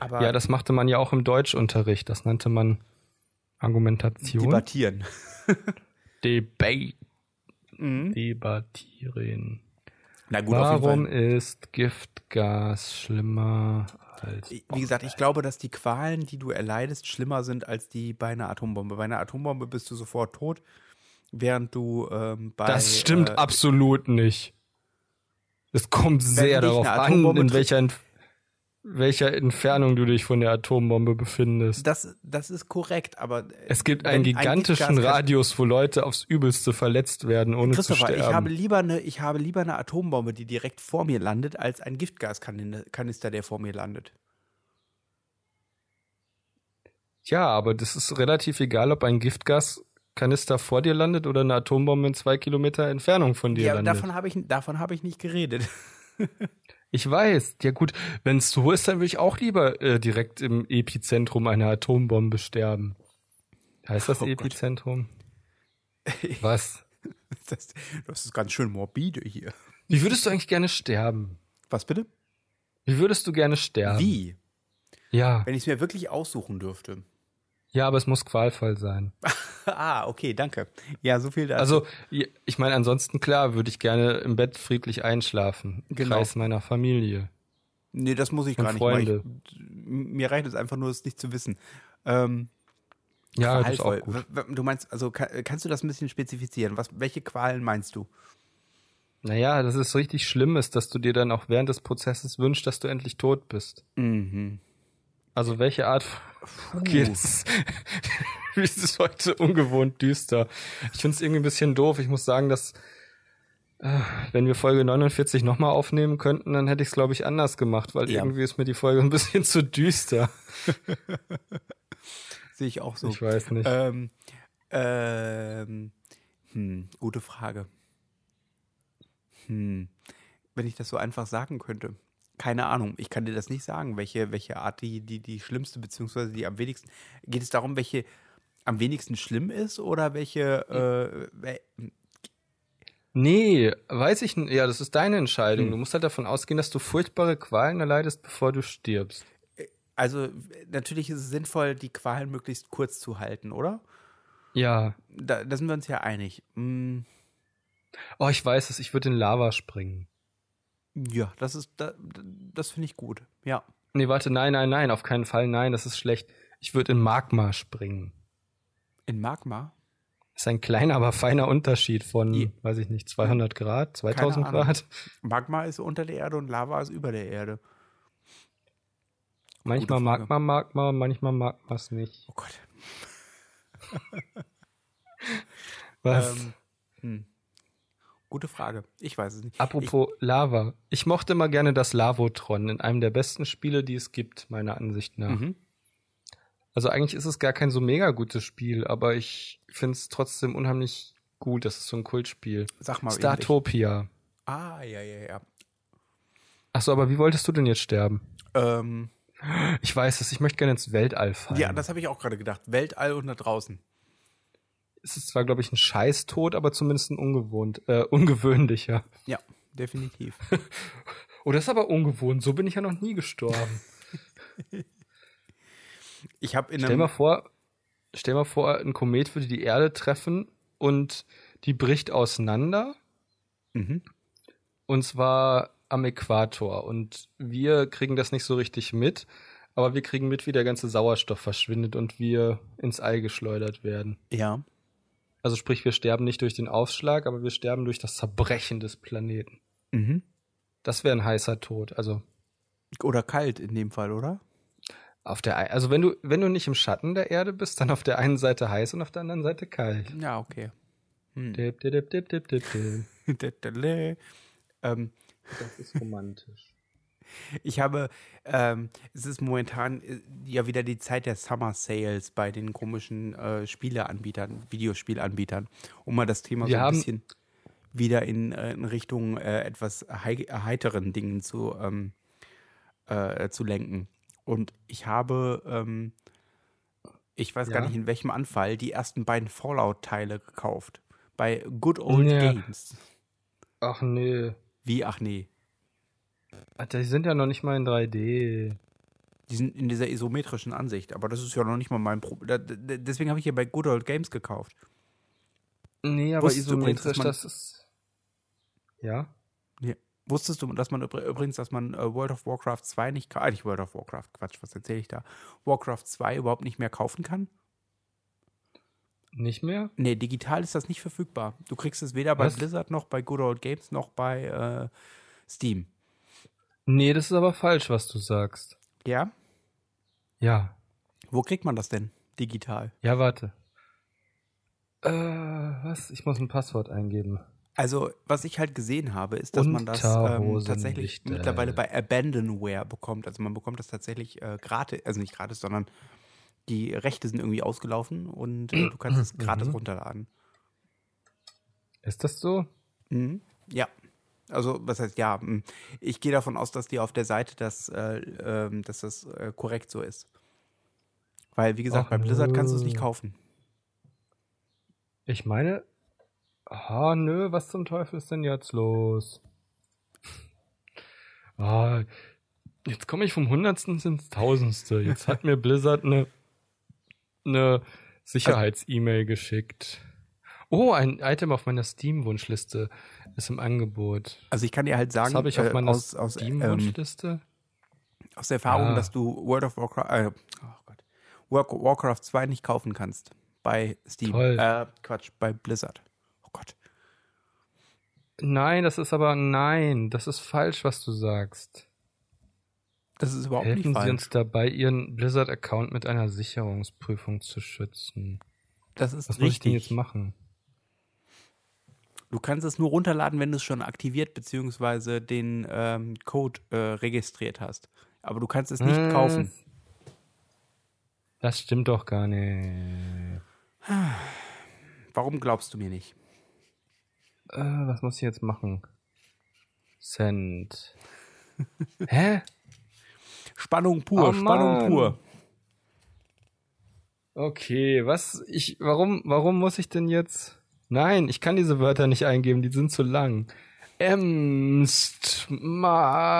Aber Ja, das machte man ja auch im Deutschunterricht. Das nannte man Argumentation. debattieren. Debate. Mhm. Debattieren. Na gut, Warum ist Giftgas schlimmer als. Wie gesagt, ich glaube, dass die Qualen, die du erleidest, schlimmer sind als die bei einer Atombombe. Bei einer Atombombe bist du sofort tot, während du ähm, bei. Das stimmt äh, absolut nicht. Es kommt sehr darauf an, in welcher welcher Entfernung du dich von der Atombombe befindest. Das, das ist korrekt, aber äh, es gibt einen gigantischen ein Radius, wo Leute aufs Übelste verletzt werden, ohne zu sterben. Ich habe lieber eine, ich habe lieber eine Atombombe, die direkt vor mir landet, als ein Giftgaskanister, der vor mir landet. Ja, aber das ist relativ egal, ob ein Giftgaskanister vor dir landet oder eine Atombombe in zwei Kilometer Entfernung von dir ja, landet. Davon habe ich, davon habe ich nicht geredet. Ich weiß. Ja gut, wenn es so ist, dann würde ich auch lieber äh, direkt im Epizentrum einer Atombombe sterben. Heißt das oh Epizentrum? Was? Das, das ist ganz schön morbide hier. Wie würdest du eigentlich gerne sterben? Was bitte? Wie würdest du gerne sterben? Wie? Ja. Wenn ich es mir wirklich aussuchen dürfte. Ja, aber es muss qualvoll sein. ah, okay, danke. Ja, so viel dazu. Also, ich meine, ansonsten klar, würde ich gerne im Bett friedlich einschlafen. Genau. Kreis meiner Familie. Nee, das muss ich gar nicht. Freunde. Ich, mir reicht es einfach nur, es nicht zu wissen. Ähm, ja, das ist auch gut. Du meinst, also kannst du das ein bisschen spezifizieren? Was, welche Qualen meinst du? Naja, dass es richtig schlimm ist, dass du dir dann auch während des Prozesses wünschst, dass du endlich tot bist. Mhm. Also welche Art Okay, das ist heute ungewohnt düster. Ich finde es irgendwie ein bisschen doof. Ich muss sagen, dass äh, wenn wir Folge 49 nochmal aufnehmen könnten, dann hätte ich es, glaube ich, anders gemacht, weil ja. irgendwie ist mir die Folge ein bisschen zu düster. Sehe ich auch so. Ich weiß nicht. Ähm, ähm, hm, gute Frage. Hm, wenn ich das so einfach sagen könnte keine Ahnung, ich kann dir das nicht sagen, welche, welche Art die, die, die schlimmste, beziehungsweise die am wenigsten. Geht es darum, welche am wenigsten schlimm ist oder welche. Äh, nee, weiß ich nicht. Ja, das ist deine Entscheidung. Hm. Du musst halt davon ausgehen, dass du furchtbare Qualen erleidest, bevor du stirbst. Also, natürlich ist es sinnvoll, die Qualen möglichst kurz zu halten, oder? Ja. Da, da sind wir uns ja einig. Hm. Oh, ich weiß es, ich würde in Lava springen. Ja, das ist, das, das finde ich gut. Ja. Nee, warte, nein, nein, nein, auf keinen Fall, nein, das ist schlecht. Ich würde in Magma springen. In Magma? Das ist ein kleiner, aber feiner Unterschied von, Die, weiß ich nicht, 200 Grad, 2000 Grad. Magma ist unter der Erde und Lava ist über der Erde. Manchmal Magma, Magma, manchmal Magma es nicht. Oh Gott. Was? Ähm, hm. Gute Frage. Ich weiß es nicht. Apropos ich, Lava. Ich mochte mal gerne das Lavotron in einem der besten Spiele, die es gibt, meiner Ansicht nach. Mhm. Also eigentlich ist es gar kein so mega gutes Spiel, aber ich finde es trotzdem unheimlich gut. Das ist so ein Kultspiel. Sag mal. Startopia. Ah, ja, ja, ja. Achso, aber wie wolltest du denn jetzt sterben? Ähm. Ich weiß es, ich möchte gerne ins Weltall fallen. Ja, das habe ich auch gerade gedacht. Weltall und da draußen es ist zwar, glaube ich, ein Scheißtod, aber zumindest ein ungewohnt, äh, ungewöhnlicher. Ja, definitiv. oh, das ist aber ungewohnt. So bin ich ja noch nie gestorben. ich habe in Stell mal vor, stell mal vor, ein Komet würde die Erde treffen und die bricht auseinander. Mhm. Und zwar am Äquator. Und wir kriegen das nicht so richtig mit, aber wir kriegen mit, wie der ganze Sauerstoff verschwindet und wir ins All geschleudert werden. Ja. Also sprich, wir sterben nicht durch den Aufschlag, aber wir sterben durch das Zerbrechen des Planeten. Mhm. Das wäre ein heißer Tod. Also oder kalt in dem Fall, oder? Auf der also wenn du wenn du nicht im Schatten der Erde bist, dann auf der einen Seite heiß und auf der anderen Seite kalt. Ja, okay. Hm. Dip, dip, dip, dip, dip, dip. ähm, das ist romantisch. Ich habe, ähm, es ist momentan äh, ja wieder die Zeit der Summer Sales bei den komischen äh, Spieleanbietern, Videospielanbietern, um mal das Thema Wir so ein bisschen wieder in, äh, in Richtung äh, etwas heiteren Dingen zu, ähm, äh, zu lenken. Und ich habe, ähm, ich weiß ja. gar nicht in welchem Anfall, die ersten beiden Fallout-Teile gekauft. Bei Good Old ja. Games. Ach nee. Wie, ach nee? Alter, die sind ja noch nicht mal in 3D. Die sind in dieser isometrischen Ansicht, aber das ist ja noch nicht mal mein Problem. Deswegen habe ich hier bei Good Old Games gekauft. Nee, aber Wusstest isometrisch, übrigens, das ist. Ja? ja? Wusstest du, dass man übrigens, dass man äh, World of Warcraft 2 nicht, nicht World of Warcraft, Quatsch, was erzähle ich da? Warcraft 2 überhaupt nicht mehr kaufen kann? Nicht mehr? Nee, digital ist das nicht verfügbar. Du kriegst es weder was? bei Blizzard noch bei Good Old Games noch bei äh, Steam. Nee, das ist aber falsch, was du sagst. Ja? Ja. Wo kriegt man das denn digital? Ja, warte. Äh, was? Ich muss ein Passwort eingeben. Also, was ich halt gesehen habe, ist, dass man das ähm, tatsächlich mittlerweile bei Abandonware bekommt. Also man bekommt das tatsächlich äh, gratis, also nicht gratis, sondern die Rechte sind irgendwie ausgelaufen und äh, du kannst es gratis mhm. runterladen. Ist das so? Mhm. Ja. Also, was heißt ja? Hm. Ich gehe davon aus, dass die auf der Seite das, äh, äh, dass das äh, korrekt so ist. Weil, wie gesagt, Ach, bei Blizzard nö. kannst du es nicht kaufen. Ich meine, Ah, nö, was zum Teufel ist denn jetzt los? Ah, jetzt komme ich vom Hundertsten ins Tausendste. Jetzt hat mir Blizzard eine, eine Sicherheits-E-Mail geschickt. Oh, ein Item auf meiner Steam-Wunschliste ist im Angebot. Also ich kann dir halt sagen, Was habe ich auf äh, meiner aus, aus Steam-Wunschliste? Ähm, aus der Erfahrung, ah. dass du World of Warcraft, äh, oh Gott, Warcraft 2 nicht kaufen kannst bei Steam. Toll. Äh, Quatsch, bei Blizzard. Gott. Nein, das ist aber nein, das ist falsch, was du sagst. Das ist überhaupt Helfen nicht falsch. Sie uns dabei, Ihren Blizzard-Account mit einer Sicherungsprüfung zu schützen. Das ist was richtig. Was muss ich denn jetzt machen? Du kannst es nur runterladen, wenn du es schon aktiviert bzw. den ähm, Code äh, registriert hast. Aber du kannst es nicht äh, kaufen. Das stimmt doch gar nicht. Warum glaubst du mir nicht? Äh, was muss ich jetzt machen? Send. Hä? Spannung pur, oh, Spannung pur. Okay, was ich warum warum muss ich denn jetzt Nein, ich kann diese Wörter nicht eingeben, die sind zu lang. Emst Matz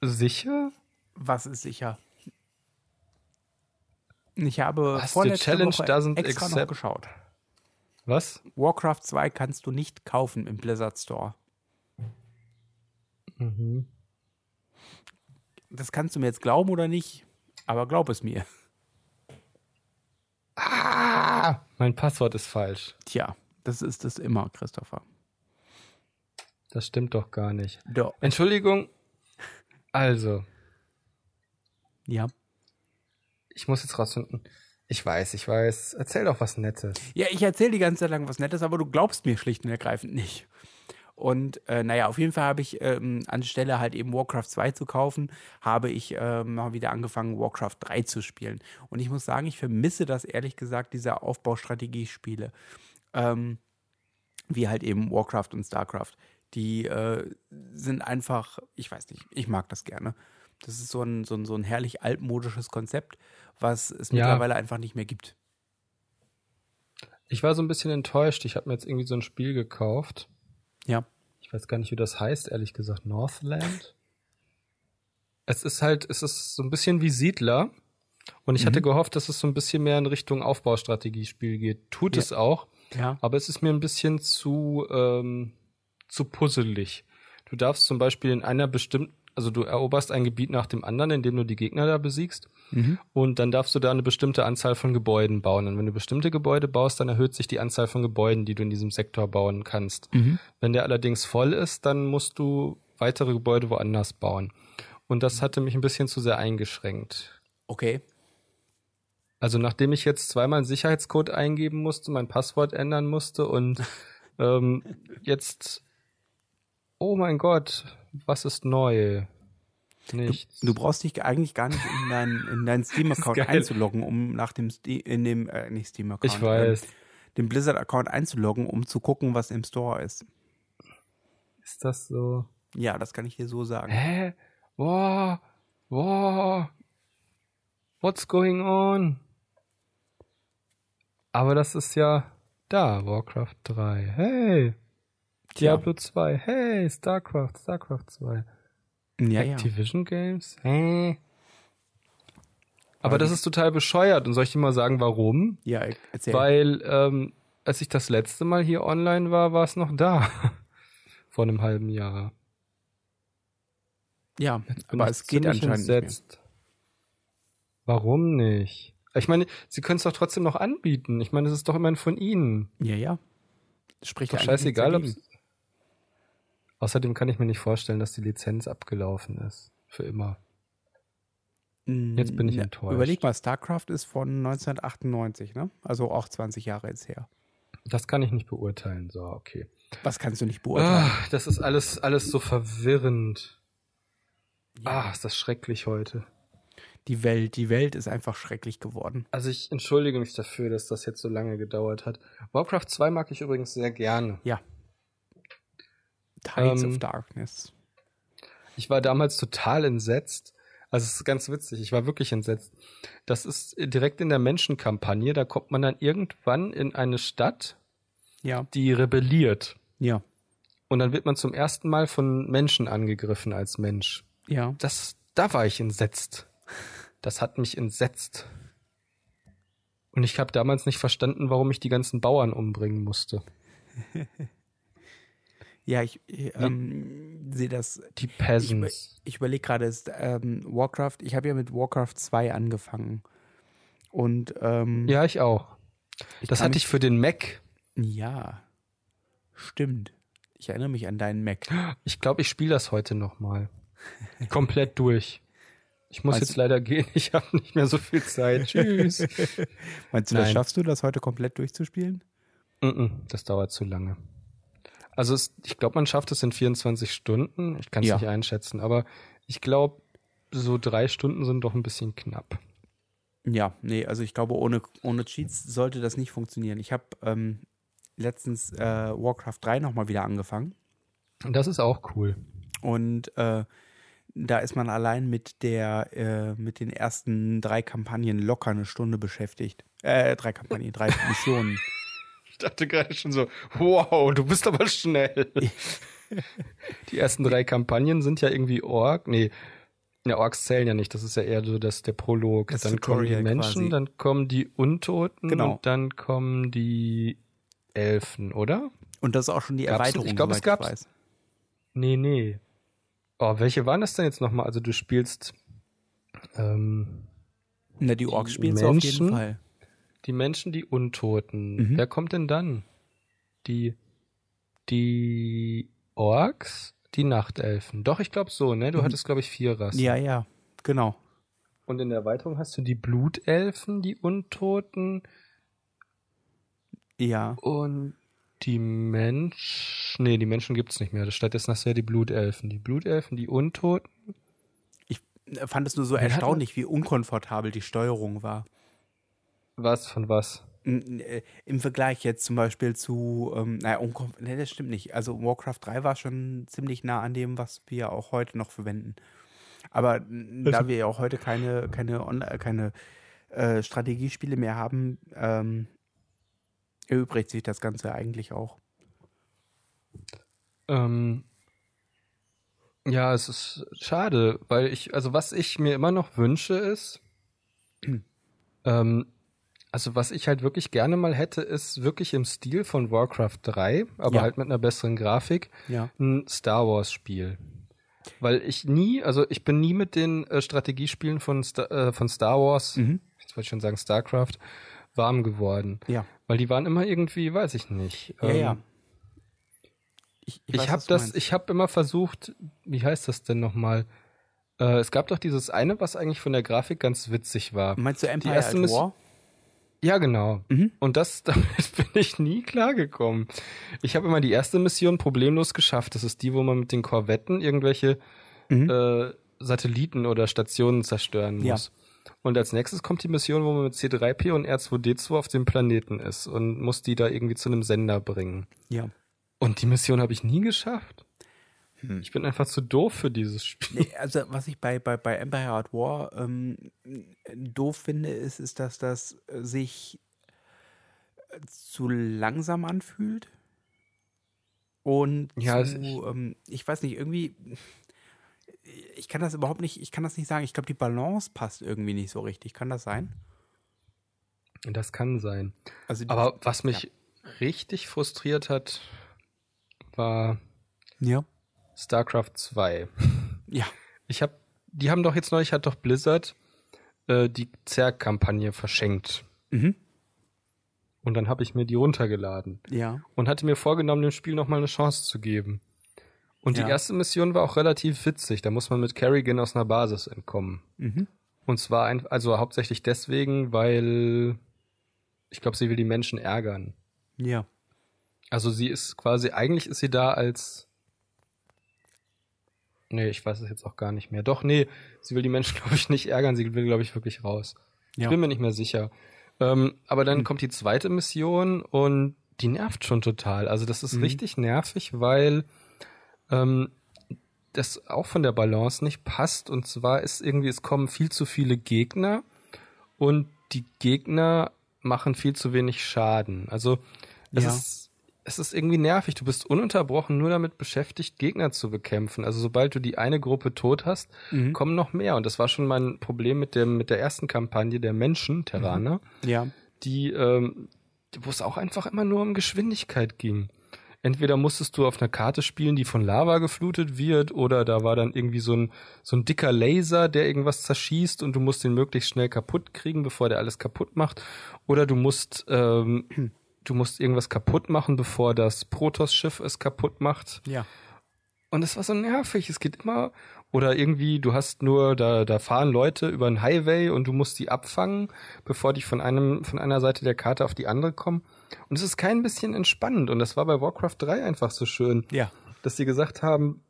Sicher? Was ist sicher? Ich habe Hast vorletzte Challenge Woche extra accept. noch geschaut. Was? Warcraft 2 kannst du nicht kaufen im Blizzard Store. Mhm. Das kannst du mir jetzt glauben oder nicht, aber glaub es mir. Ah, mein Passwort ist falsch. Tja, das ist es immer, Christopher. Das stimmt doch gar nicht. Doch. Entschuldigung. Also. Ja ich muss jetzt rausfinden. Ich weiß, ich weiß. Erzähl doch was Nettes. Ja, ich erzähle die ganze Zeit lang was Nettes, aber du glaubst mir schlicht und ergreifend nicht. Und äh, naja, auf jeden Fall habe ich ähm, anstelle halt eben Warcraft 2 zu kaufen, habe ich ähm, mal wieder angefangen, Warcraft 3 zu spielen. Und ich muss sagen, ich vermisse das ehrlich gesagt, diese Aufbaustrategiespiele. Ähm, wie halt eben Warcraft und StarCraft. Die äh, sind einfach, ich weiß nicht, ich mag das gerne. Das ist so ein, so ein, so ein herrlich altmodisches Konzept, was es ja. mittlerweile einfach nicht mehr gibt. Ich war so ein bisschen enttäuscht. Ich habe mir jetzt irgendwie so ein Spiel gekauft. Ja. Ich weiß gar nicht, wie das heißt, ehrlich gesagt. Northland? Es ist halt, es ist so ein bisschen wie Siedler. Und ich mhm. hatte gehofft, dass es so ein bisschen mehr in Richtung Aufbaustrategiespiel geht. Tut ja. es auch. Ja. Aber es ist mir ein bisschen zu, ähm, zu puzzelig. Du darfst zum Beispiel in einer bestimmten also du eroberst ein Gebiet nach dem anderen, indem du die Gegner da besiegst. Mhm. Und dann darfst du da eine bestimmte Anzahl von Gebäuden bauen. Und wenn du bestimmte Gebäude baust, dann erhöht sich die Anzahl von Gebäuden, die du in diesem Sektor bauen kannst. Mhm. Wenn der allerdings voll ist, dann musst du weitere Gebäude woanders bauen. Und das hatte mich ein bisschen zu sehr eingeschränkt. Okay. Also nachdem ich jetzt zweimal einen Sicherheitscode eingeben musste, mein Passwort ändern musste und ähm, jetzt, oh mein Gott, was ist neu? Nichts. Du, du, brauchst dich eigentlich gar nicht in deinen in deinen Steam-Account einzuloggen, um nach dem Ste in dem äh, nicht Steam-Account, ich weiß, ähm, dem Blizzard-Account einzuloggen, um zu gucken, was im Store ist. Ist das so? Ja, das kann ich dir so sagen. Hä? Wow, wow, what's going on? Aber das ist ja da, Warcraft 3. Hey. Diablo 2. Hey, StarCraft, StarCraft 2. Ja, Activision ja. Games? Hey. Aber das ist total bescheuert. Und soll ich dir mal sagen, warum? Ja, erzähl. Weil ähm, als ich das letzte Mal hier online war, war es noch da. Vor einem halben Jahr. Ja, aber es geht anscheinend entsetzt. nicht mehr. Warum nicht? Ich meine, sie können es doch trotzdem noch anbieten. Ich meine, es ist doch immerhin von ihnen. Ja, ja. Spricht doch scheißegal, ob Außerdem kann ich mir nicht vorstellen, dass die Lizenz abgelaufen ist. Für immer. Jetzt bin ich ja, enttäuscht. Überleg mal, StarCraft ist von 1998, ne? Also auch 20 Jahre jetzt her. Das kann ich nicht beurteilen. So, okay. Was kannst du nicht beurteilen? Ah, das ist alles, alles so verwirrend. Ja. Ah, ist das schrecklich heute. Die Welt, die Welt ist einfach schrecklich geworden. Also ich entschuldige mich dafür, dass das jetzt so lange gedauert hat. Warcraft 2 mag ich übrigens sehr gerne. Ja. Tides ähm, of Darkness. Ich war damals total entsetzt, also es ist ganz witzig, ich war wirklich entsetzt. Das ist direkt in der Menschenkampagne, da kommt man dann irgendwann in eine Stadt, ja. die rebelliert. Ja. Und dann wird man zum ersten Mal von Menschen angegriffen als Mensch. Ja. Das, da war ich entsetzt. Das hat mich entsetzt. Und ich habe damals nicht verstanden, warum ich die ganzen Bauern umbringen musste. Ja, ich, ich ähm, sehe das. Die Peasants. Ich, ich überlege gerade, ähm, Warcraft, ich habe ja mit Warcraft 2 angefangen. Und ähm, Ja, ich auch. Ich das hatte ich für den Mac. Ja. Stimmt. Ich erinnere mich an deinen Mac. Ich glaube, ich spiele das heute nochmal. Komplett durch. Ich muss Meinst jetzt leider gehen, ich habe nicht mehr so viel Zeit. Tschüss. Meinst du, das schaffst du, das heute komplett durchzuspielen? Mm -mm, das dauert zu lange. Also es, ich glaube, man schafft es in 24 Stunden. Ich kann es ja. nicht einschätzen, aber ich glaube, so drei Stunden sind doch ein bisschen knapp. Ja, nee, also ich glaube, ohne, ohne Cheats sollte das nicht funktionieren. Ich habe ähm, letztens äh, Warcraft 3 nochmal wieder angefangen. Das ist auch cool. Und äh, da ist man allein mit der, äh, mit den ersten drei Kampagnen locker eine Stunde beschäftigt. Äh, drei Kampagnen, drei Missionen. Ich dachte gerade schon so, wow, du bist aber schnell. die ersten drei Kampagnen sind ja irgendwie Org. Nee, ja, Orks zählen ja nicht, das ist ja eher so das, der Prolog. Das dann Tutorial kommen die Menschen, quasi. dann kommen die Untoten genau. und dann kommen die Elfen, oder? Und das ist auch schon die gab's, Erweiterung, ich glaube, es gab. Nee, nee. Oh, welche waren das denn jetzt nochmal? Also du spielst ähm, Na, die Orks spielst du auf jeden Fall. Die Menschen, die Untoten. Mhm. Wer kommt denn dann? Die, die Orks, die Nachtelfen. Doch, ich glaube so, ne? Du mhm. hattest, glaube ich, vier Rassen. Ja, ja, genau. Und in der Erweiterung hast du die Blutelfen, die Untoten. Ja. Und die Menschen. Nee, die Menschen gibt's nicht mehr. Stattdessen hast du ja die Blutelfen. Die Blutelfen, die Untoten. Ich fand es nur so Wer erstaunlich, wie unkomfortabel die Steuerung war. Was von was? Äh, Im Vergleich jetzt zum Beispiel zu, ähm, naja, nee, das stimmt nicht. Also Warcraft 3 war schon ziemlich nah an dem, was wir auch heute noch verwenden. Aber also, da wir ja auch heute keine, keine, keine äh, Strategiespiele mehr haben, ähm, erübrigt sich das Ganze eigentlich auch. Ähm, ja, es ist schade, weil ich, also was ich mir immer noch wünsche ist, ähm, also was ich halt wirklich gerne mal hätte, ist wirklich im Stil von Warcraft 3, aber ja. halt mit einer besseren Grafik, ja. ein Star Wars Spiel. Weil ich nie, also ich bin nie mit den äh, Strategiespielen von, Star, äh, von Star Wars, mhm. jetzt wollte ich schon sagen StarCraft, warm geworden. Ja. Weil die waren immer irgendwie, weiß ich nicht. Ja, ähm, ja. Ich, ich, ich habe das, ich habe immer versucht, wie heißt das denn nochmal? Äh, es gab doch dieses eine, was eigentlich von der Grafik ganz witzig war. Meinst du Empire at War? Ja, genau. Mhm. Und das, damit bin ich nie klargekommen. Ich habe immer die erste Mission problemlos geschafft. Das ist die, wo man mit den Korvetten irgendwelche mhm. äh, Satelliten oder Stationen zerstören muss. Ja. Und als nächstes kommt die Mission, wo man mit C3P und R2D2 auf dem Planeten ist und muss die da irgendwie zu einem Sender bringen. Ja. Und die Mission habe ich nie geschafft. Hm. Ich bin einfach zu doof für dieses Spiel. Nee, also was ich bei, bei, bei Empire at War ähm, doof finde, ist, ist, dass das sich zu langsam anfühlt. Und ja, zu, ähm, ich weiß nicht, irgendwie, ich kann das überhaupt nicht, ich kann das nicht sagen. Ich glaube, die Balance passt irgendwie nicht so richtig. Kann das sein? Das kann sein. Also, Aber was mich ja. richtig frustriert hat, war Ja. StarCraft 2. Ja. Ich habe, die haben doch jetzt neulich, hat doch Blizzard äh, die Zerg-Kampagne verschenkt. Mhm. Und dann habe ich mir die runtergeladen Ja. und hatte mir vorgenommen, dem Spiel nochmal eine Chance zu geben. Und Ja. die erste Mission war auch relativ witzig. Da muss man mit Kerrigan aus einer Basis entkommen. Mhm. Und zwar ein, also hauptsächlich deswegen, weil ich glaube, sie will die Menschen ärgern. Ja. Also sie ist quasi, eigentlich ist sie da als. Nee, ich weiß es jetzt auch gar nicht mehr. Doch, nee, sie will die Menschen, glaube ich, nicht ärgern, sie will, glaube ich, wirklich raus. Ich Ja. bin mir nicht mehr sicher. Ähm, aber dann Hm. kommt die zweite Mission und die nervt schon total. Also das ist Mhm. richtig nervig, weil ähm, das auch von der Balance nicht passt. Und zwar ist irgendwie, es kommen viel zu viele Gegner und die Gegner machen viel zu wenig Schaden. Also es Ja. ist es ist irgendwie nervig. Du bist ununterbrochen nur damit beschäftigt, Gegner zu bekämpfen. Also sobald du die eine Gruppe tot hast, Mhm. kommen noch mehr. Und das war schon mein Problem mit dem mit der ersten Kampagne der Menschen, Terraner, Ja. die ähm, wo es auch einfach immer nur um Geschwindigkeit ging. Entweder musstest du auf einer Karte spielen, die von Lava geflutet wird, oder da war dann irgendwie so ein, so ein dicker Laser, der irgendwas zerschießt und du musst den möglichst schnell kaputt kriegen, bevor der alles kaputt macht. Oder du musst, ähm, du musst irgendwas kaputt machen, bevor das Protoss-Schiff es kaputt macht. Ja. Und es war so nervig. Es geht immer, oder irgendwie, du hast nur, da, da fahren Leute über einen Highway und du musst die abfangen, bevor die von einem, von einer Seite der Karte auf die andere kommen. Und es ist kein bisschen entspannend. Und das war bei Warcraft 3 einfach so schön, Ja. dass sie gesagt haben,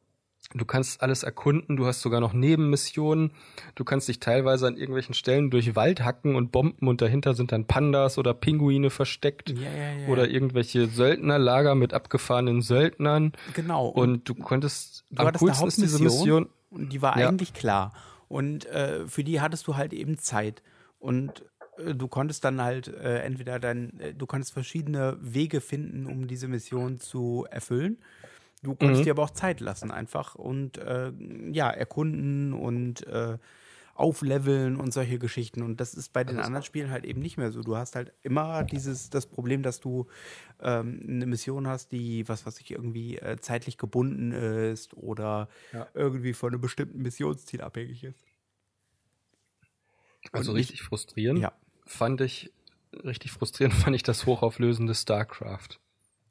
du kannst alles erkunden, du hast sogar noch Nebenmissionen, du kannst dich teilweise an irgendwelchen Stellen durch Wald hacken und bomben und dahinter sind dann Pandas oder Pinguine versteckt. Ja, ja, ja. Oder irgendwelche Söldnerlager mit abgefahrenen Söldnern. Genau. Und du konntest, du am coolsten ist diese Mission, und die war Ja. eigentlich klar. Und äh, für die hattest du halt eben Zeit. Und äh, du konntest dann halt äh, entweder dann, äh, du konntest verschiedene Wege finden, um diese Mission zu erfüllen. Du konntest Mhm. dir aber auch Zeit lassen einfach und äh, ja, erkunden und äh, aufleveln und solche Geschichten. Und das ist bei den anderen Spielen halt eben nicht mehr so. Du hast halt immer dieses, das Problem, dass du ähm, eine Mission hast, die, was weiß ich, irgendwie äh, zeitlich gebunden ist oder Ja. irgendwie von einem bestimmten Missionsziel abhängig ist. also und richtig frustrierend, Ja. fand ich, richtig frustrierend fand ich das hochauflösende StarCraft.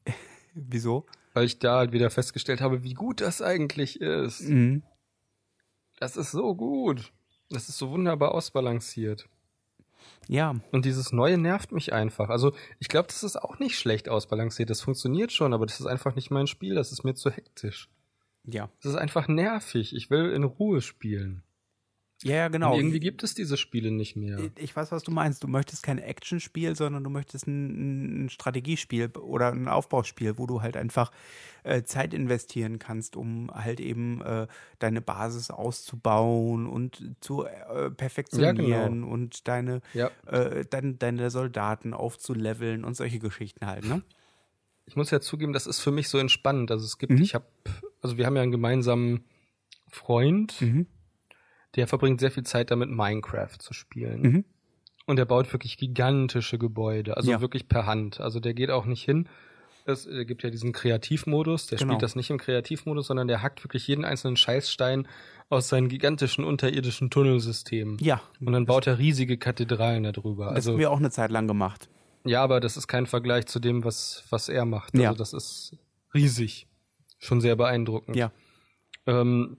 Wieso? Weil ich da halt wieder festgestellt habe, wie gut das eigentlich ist. Mhm. Das ist so gut. Das ist so wunderbar ausbalanciert. Ja, Und dieses Neue nervt mich einfach. Also ich glaube, das ist auch nicht schlecht ausbalanciert. Das funktioniert schon, aber das ist einfach nicht mein Spiel. Das ist mir zu hektisch. ja. Das ist einfach nervig. Ich will in Ruhe spielen. Ja, ja, genau. Und irgendwie gibt es diese Spiele nicht mehr. Ich weiß, was du meinst. Du möchtest kein Actionspiel, sondern du möchtest ein, ein Strategiespiel oder ein Aufbauspiel, wo du halt einfach äh, Zeit investieren kannst, um halt eben äh, deine Basis auszubauen und zu äh, perfektionieren und deine, Ja. äh, dein, deine Soldaten aufzuleveln und solche Geschichten halt, ne? Ich muss ja zugeben, das ist für mich so entspannend. Also es gibt, Mhm. ich habe, also wir haben ja einen gemeinsamen Freund, Mhm. Der verbringt sehr viel Zeit damit, Minecraft zu spielen. Mhm. Und der baut wirklich gigantische Gebäude, also Ja. wirklich per Hand. Also der geht auch nicht hin. Es äh, gibt ja diesen Kreativmodus, der Genau. spielt das nicht im Kreativmodus, sondern der hackt wirklich jeden einzelnen Scheißstein aus seinen gigantischen unterirdischen Tunnelsystemen. Ja. Und dann baut er riesige Kathedralen darüber. Das Also haben wir auch eine Zeit lang gemacht. ja, aber das ist kein Vergleich zu dem, was, was er macht. Ja. Also das ist riesig. Schon sehr beeindruckend. Ja. Ähm,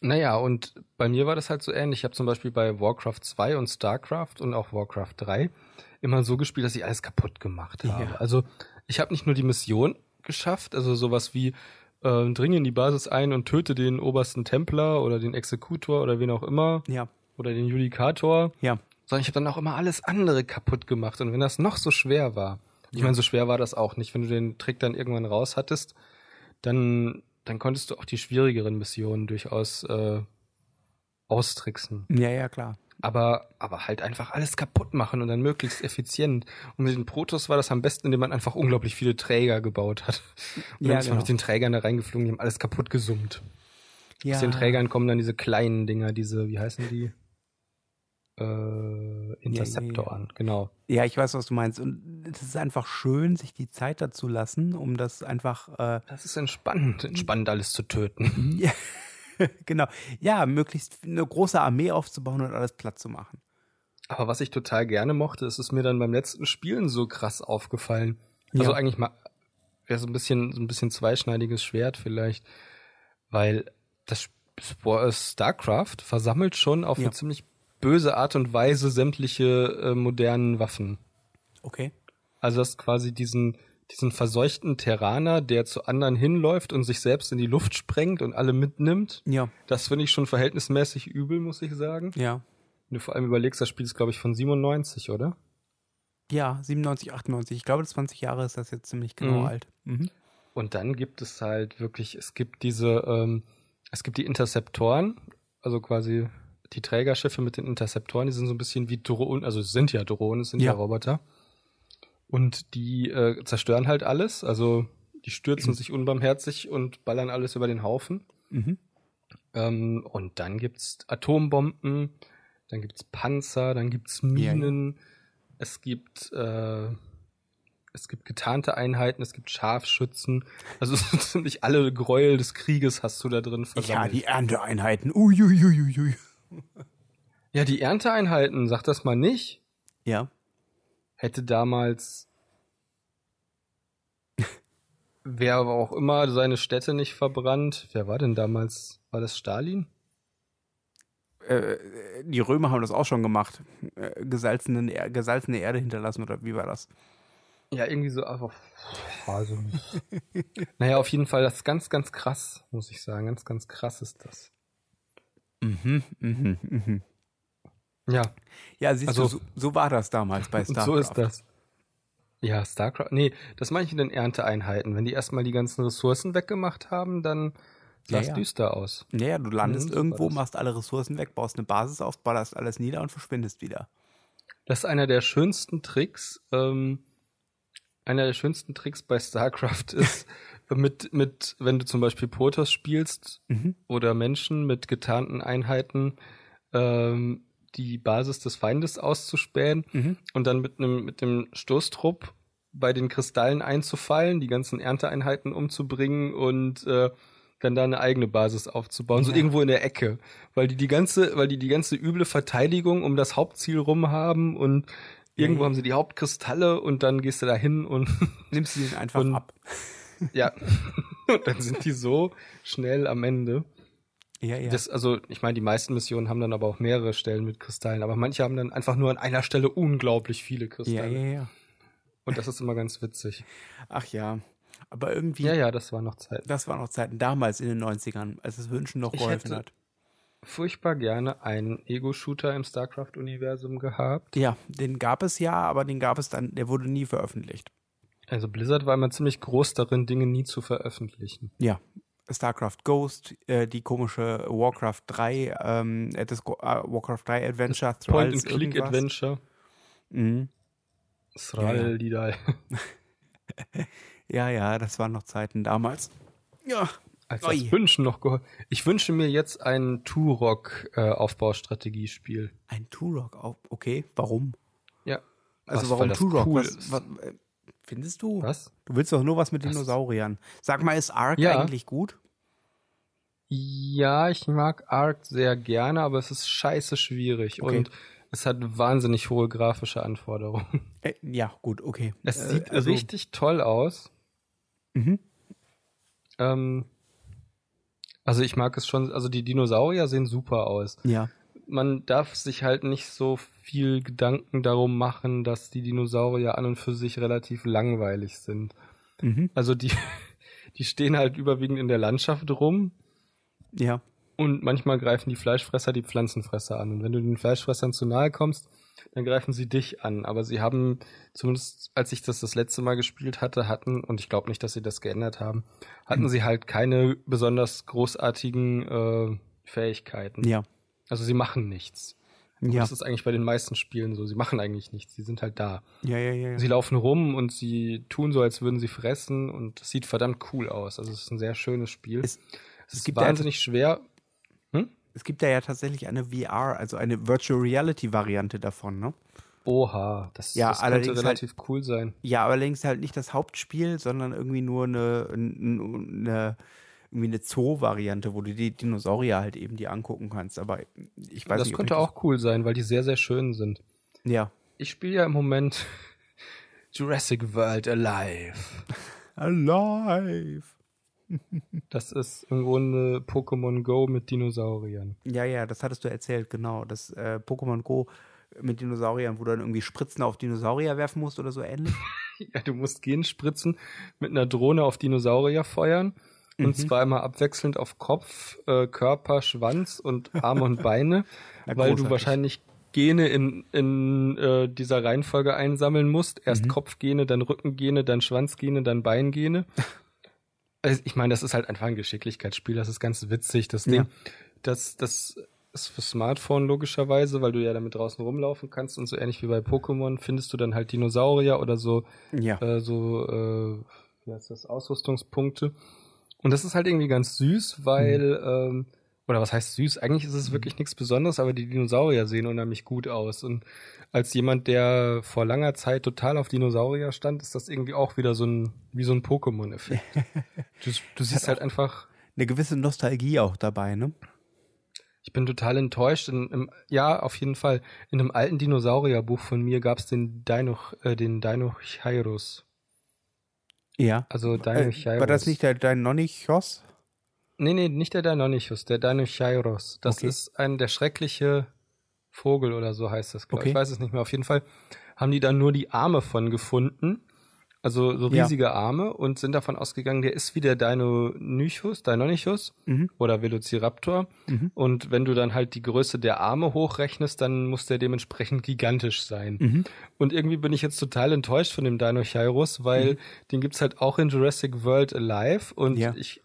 naja, und bei mir war das halt so ähnlich. Ich habe zum Beispiel bei Warcraft 2 und StarCraft und auch Warcraft 3 immer so gespielt, dass ich alles kaputt gemacht habe. Ja. Also ich habe nicht nur die Mission geschafft, also sowas wie äh, dringe in die Basis ein und töte den obersten Templer oder den Exekutor oder wen auch immer Ja. oder den Judikator Ja. sondern ich habe dann auch immer alles andere kaputt gemacht. Und wenn das noch so schwer war, ich meine, so schwer war das auch nicht, wenn du den Trick dann irgendwann raus hattest, dann, dann konntest du auch die schwierigeren Missionen durchaus äh, austricksen. Ja, ja, klar. Aber, aber halt einfach alles kaputt machen und dann möglichst effizient. Und mit den Protoss war das am besten, indem man einfach unglaublich viele Träger gebaut hat. Und Ja, dann ist man genau. mit den Trägern da reingeflogen, die haben alles kaputt gesummt. Ja. Aus den Trägern kommen dann diese kleinen Dinger, diese, wie heißen die? Äh, Interceptoren, ja, ja, genau. Ja, ich weiß, was du meinst. Und es ist einfach schön, sich die Zeit dazu lassen, um das einfach. Äh das ist entspannend, entspannend alles zu töten. ja, genau. Ja, möglichst eine große Armee aufzubauen und alles platt zu machen. Aber was ich total gerne mochte, ist es mir dann beim letzten Spielen so krass aufgefallen. Also eigentlich mal wäre so ein bisschen so ein bisschen zweischneidiges Schwert vielleicht, weil das StarCraft versammelt schon auf ja. eine ziemlich böse Art und Weise sämtliche äh, modernen Waffen. Okay. Also das quasi diesen diesen verseuchten Terraner, der zu anderen hinläuft und sich selbst in die Luft sprengt und alle mitnimmt. Ja. Das finde ich schon verhältnismäßig übel, muss ich sagen. Ja. Wenn du vor allem überlegst, das Spiel ist, glaube ich, von 97, oder? Ja, 97, 98. Ich glaube, 20 Jahre ist das jetzt ziemlich genau mhm. alt. Mhm. Und dann gibt es halt wirklich, es gibt diese, ähm, es gibt die Interceptoren, also quasi die Trägerschiffe mit den Interceptoren, die sind so ein bisschen wie Drohnen, also es sind ja Drohnen, es sind ja, ja Roboter. Und die äh, zerstören halt alles, also die stürzen mhm. sich unbarmherzig und ballern alles über den Haufen. Mhm. Ähm, und dann gibt's Atombomben, dann gibt's Panzer, dann gibt's Minen, ja, ja. es gibt äh, es gibt getarnte Einheiten, es gibt Scharfschützen. Also ziemlich alle Gräuel des Krieges hast du da drin versammelt. Ja, die Ernteeinheiten. Uiuiuiui. Ja, die Ernteeinheiten, sag das mal nicht. Ja. Hätte damals wer aber auch immer seine Städte nicht verbrannt. Wer war denn damals? War das Stalin? Äh, die Römer haben das auch schon gemacht. Äh, gesalzene, gesalzene Erde hinterlassen oder wie war das? Ja, irgendwie so einfach. Also, naja, auf jeden Fall, das ist ganz, ganz krass, muss ich sagen. Ganz, ganz krass ist das. Mhm, mhm, mhm. Ja. Ja, siehst also, du, so, so, war das damals bei StarCraft. so ist das. Ja, StarCraft. Nee, das meine ich in den Ernteeinheiten. Wenn die erstmal die ganzen Ressourcen weggemacht haben, dann sah es ja, ja. düster aus. Ja, ja du landest mhm, irgendwo, machst alle Ressourcen weg, baust eine Basis auf, ballerst alles nieder und verschwindest wieder. Das ist einer der schönsten Tricks, ähm, einer der schönsten Tricks bei StarCraft ist, mit, mit, wenn du zum Beispiel Protoss spielst mhm. oder Menschen mit getarnten Einheiten, ähm, die Basis des Feindes auszuspähen mhm. und dann mit einem mit dem Stoßtrupp bei den Kristallen einzufallen, die ganzen Ernteeinheiten umzubringen und äh, dann da eine eigene Basis aufzubauen, ja. so irgendwo in der Ecke, weil die die ganze, weil die die ganze üble Verteidigung um das Hauptziel rum haben und Irgendwo haben sie die Hauptkristalle und dann gehst du da hin und nimmst sie einfach und, ab. Ja. und dann sind die so schnell am Ende. Ja, ja. Das, also, ich meine, die meisten Missionen haben dann aber auch mehrere Stellen mit Kristallen, aber manche haben dann einfach nur an einer Stelle unglaublich viele Kristalle. Ja, ja, ja. Und das ist immer ganz witzig. Ach ja. Aber irgendwie. Ja, ja, das war noch Zeiten. Das war noch Zeiten damals in den 90ern, als es Wünschen noch geholfen hat furchtbar gerne einen Ego-Shooter im StarCraft-Universum gehabt. Ja, den gab es ja, aber den gab es dann, der wurde nie veröffentlicht. Also Blizzard war immer ziemlich groß darin, Dinge nie zu veröffentlichen. Ja. StarCraft Ghost, äh, die komische Warcraft 3, ähm, äh, das äh, Warcraft 3 Adventure, das Point-and-Click-Adventure. Mhm. Sral, ja, ja. ja, ja, das waren noch Zeiten damals. Ja, als das Wünschen noch geholfen. Ich wünsche mir jetzt ein Turok-Aufbaustrategiespiel. Äh, ein Turok, okay. Warum? Ja. Also was, warum Turok? Cool was, was, äh, findest du? Was? Du willst doch nur was mit was? Dinosauriern. Sag mal, ist Ark ja. eigentlich gut? Ja, ich mag Ark sehr gerne, aber es ist scheiße schwierig okay. und es hat wahnsinnig hohe grafische Anforderungen. Äh, ja, gut, okay. Es äh, sieht also, richtig toll aus. Mhm. Ähm, also ich mag es schon, also die Dinosaurier sehen super aus. Ja. Man darf sich halt nicht so viel Gedanken darum machen, dass die Dinosaurier an und für sich relativ langweilig sind. Mhm. Also die, die stehen halt überwiegend in der Landschaft rum. Ja. Und manchmal greifen die Fleischfresser die Pflanzenfresser an. Und wenn du den Fleischfressern zu nahe kommst, dann greifen sie dich an. Aber sie haben, zumindest als ich das das letzte Mal gespielt hatte, hatten, und ich glaube nicht, dass sie das geändert haben, hatten mhm. sie halt keine besonders großartigen äh, Fähigkeiten. Ja. Also sie machen nichts. Und ja. Das ist eigentlich bei den meisten Spielen so. Sie machen eigentlich nichts. Sie sind halt da. Ja, ja, ja, ja. Sie laufen rum und sie tun so, als würden sie fressen und es sieht verdammt cool aus. Also es ist ein sehr schönes Spiel. Es, es ist wahnsinnig schwer. Hm? Es gibt da ja tatsächlich eine VR, also eine Virtual Reality Variante davon, ne? Oha, das, Ja, das könnte allerdings relativ cool sein. Ja, allerdings halt nicht das Hauptspiel, sondern irgendwie nur eine, eine, irgendwie eine Zoo-Variante, wo du die Dinosaurier halt eben dir angucken kannst. Aber ich weiß das nicht. ob könnte auch cool sein, weil die sehr, sehr schön sind. Das, ja. Ich spiele ja im Moment Jurassic World Alive. Alive. Das ist im Grunde Pokémon Go mit Dinosauriern. Ja, ja, das hattest du erzählt, genau. Das äh, Pokémon Go mit Dinosauriern, wo du dann irgendwie Spritzen auf Dinosaurier werfen musst oder so ähnlich. Ja, du musst Genspritzen mit einer Drohne auf Dinosaurier feuern. Und zwar immer abwechselnd auf Kopf, äh, Körper, Schwanz und Arme und Beine, Na, weil du wahrscheinlich Gene in, in äh, dieser Reihenfolge einsammeln musst. Erst Kopfgene, dann Rückengene, dann Schwanzgene, dann Beingene. Also ich meine, das ist halt einfach ein Geschicklichkeitsspiel, das ist ganz witzig. Das Ding, Ja. das, das ist für Smartphone logischerweise, weil du ja damit draußen rumlaufen kannst und so ähnlich wie bei Pokémon findest du dann halt Dinosaurier oder so Ja. äh, so, äh, wie heißt das, Ausrüstungspunkte. Und das ist halt irgendwie ganz süß, weil, ähm, oder was heißt süß? Eigentlich ist es wirklich nichts Besonderes, aber die Dinosaurier sehen unheimlich gut aus. Und als jemand, der vor langer Zeit total auf Dinosaurier stand, ist das irgendwie auch wieder so ein, wie so ein Pokémon-Effekt. du, du siehst halt einfach, Eine gewisse Nostalgie auch dabei, ne? ich bin total enttäuscht. In, im, ja, auf jeden Fall. In einem alten Dinosaurierbuch von mir gab es den Dino, äh, den Dinochairus. Ja. Also Äh, Dinochairus. war das nicht der dein Nonichos? Nee, nee, nicht der Deinonychus, der Deinonychairos. Das Okay. ist ein der schreckliche Vogel oder so heißt das, glaube Okay. ich. Ich weiß es nicht mehr. Auf jeden Fall haben die da nur die Arme von gefunden. Also so Ja. riesige Arme und sind davon ausgegangen, der ist wie der Deinonychus, Deinonychus Mhm. oder Velociraptor. Und wenn du dann halt die Größe der Arme hochrechnest, dann muss der dementsprechend gigantisch sein. Mhm. Und irgendwie bin ich jetzt total enttäuscht von dem Dinochairus, weil den gibt's halt auch in Jurassic World Alive und Mhm. Ja. ich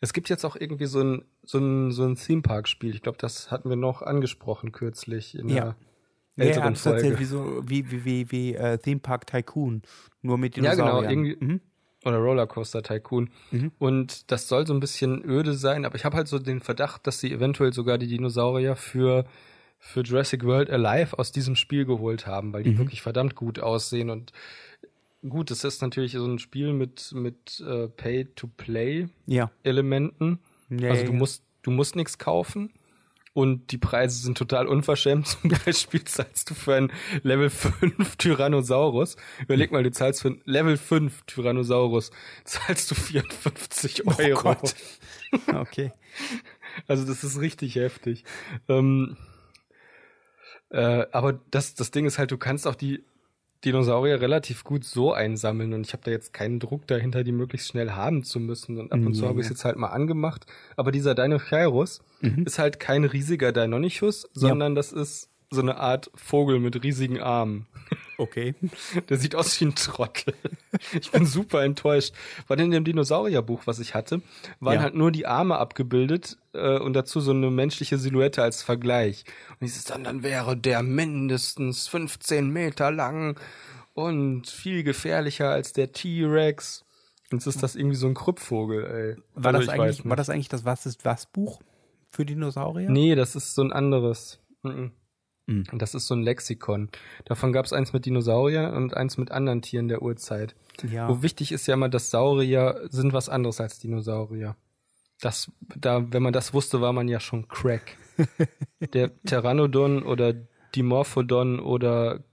es gibt jetzt auch irgendwie so ein so ein so ein Theme Park Spiel. Ich glaube, das hatten wir noch angesprochen kürzlich in Ja. einer Ja, ja, erzählt Folge. wie so wie wie wie, wie äh, Theme Park Tycoon, nur mit Ja, Dinosauriern. genau, irgendwie Mhm. oder Rollercoaster Tycoon. Und das soll so ein bisschen öde sein, aber ich habe halt so den Verdacht, dass sie eventuell sogar die Dinosaurier für für Jurassic World Alive aus diesem Spiel geholt haben, weil die wirklich verdammt gut aussehen und gut, es ist natürlich so ein Spiel mit mit äh, Pay to Play Ja. Elementen. Ja, also ja, du ja. musst du musst nichts kaufen. Und die Preise sind total unverschämt. Zum Beispiel zahlst du für ein Level 5 Tyrannosaurus. Überleg mal, du zahlst für ein Level 5 Tyrannosaurus, zahlst du 54 Euro. Oh. Okay. Also das ist richtig heftig. Ähm, äh, aber das, das Ding ist halt, du kannst auch die Dinosaurier relativ gut so einsammeln und ich habe da jetzt keinen Druck dahinter, die möglichst schnell haben zu müssen. Und ab und zu Ja, habe ich ja. es jetzt halt mal angemacht. Aber dieser Dinochairus ist halt kein riesiger Deinonychus, sondern das ist so eine Art Vogel mit riesigen Armen. Okay. Der sieht aus wie ein Trottel. Ich bin super enttäuscht. Weil in dem Dinosaurierbuch, was ich hatte, waren Ja. halt nur die Arme abgebildet äh, und dazu so eine menschliche Silhouette als Vergleich. Und dieses dann, dann wäre der mindestens 15 Meter lang und viel gefährlicher als der T-Rex. Jetzt ist das irgendwie so ein Krüppvogel, ey. War das eigentlich war das eigentlich das Was ist was Buch für Dinosaurier? Nee, das ist so ein anderes. Mhm. Mhm. Und Das ist so ein Lexikon. Davon gab es eins mit Dinosauriern und eins mit anderen Tieren der Urzeit. Ja. Wo wichtig ist ja immer, dass Saurier sind was anderes als Dinosaurier. Das, da, wenn man das wusste, war man ja schon Crack. der Pteranodon oder Dimorphodon oder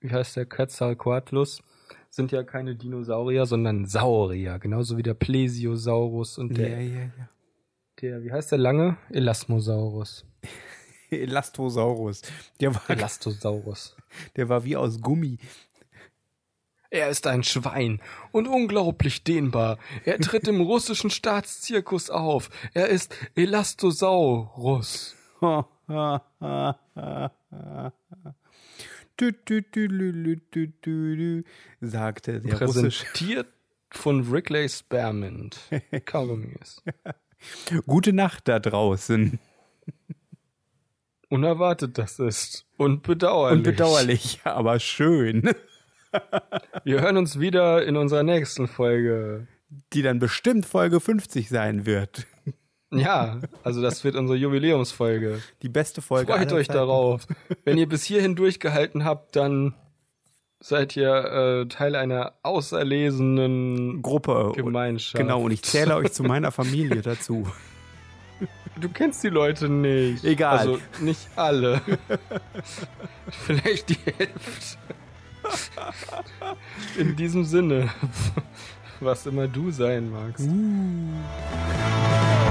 wie heißt der Quetzalcoatlus sind ja keine Dinosaurier, sondern Saurier. Genauso wie der Plesiosaurus und der, ja, ja, ja. der, wie heißt der lange? Elasmosaurus. Elastosaurus. Der war, Elastosaurus. der war wie aus Gummi. Er ist ein Schwein und unglaublich dehnbar. Er tritt im russischen Staatszirkus auf. Er ist Elastosaurus. Sagte der. Präsentiert von Wrigley Spearmint. Kaugummis. Gute Nacht da draußen. Unerwartet das ist. Und bedauerlich. Und bedauerlich, aber schön. Wir hören uns wieder in unserer nächsten Folge. Die dann bestimmt Folge 50 sein wird. Ja, also das wird unsere Jubiläumsfolge. Die beste Folge. Freut euch Zeiten. darauf. Wenn ihr bis hierhin durchgehalten habt, dann seid ihr äh, Teil einer auserlesenen Gruppe. Gemeinschaft. Genau, und ich zähle euch zu meiner Familie dazu. Du kennst die Leute nicht. Egal. Also nicht alle. Vielleicht die Hälfte. In diesem Sinne, was immer du sein magst. Uh.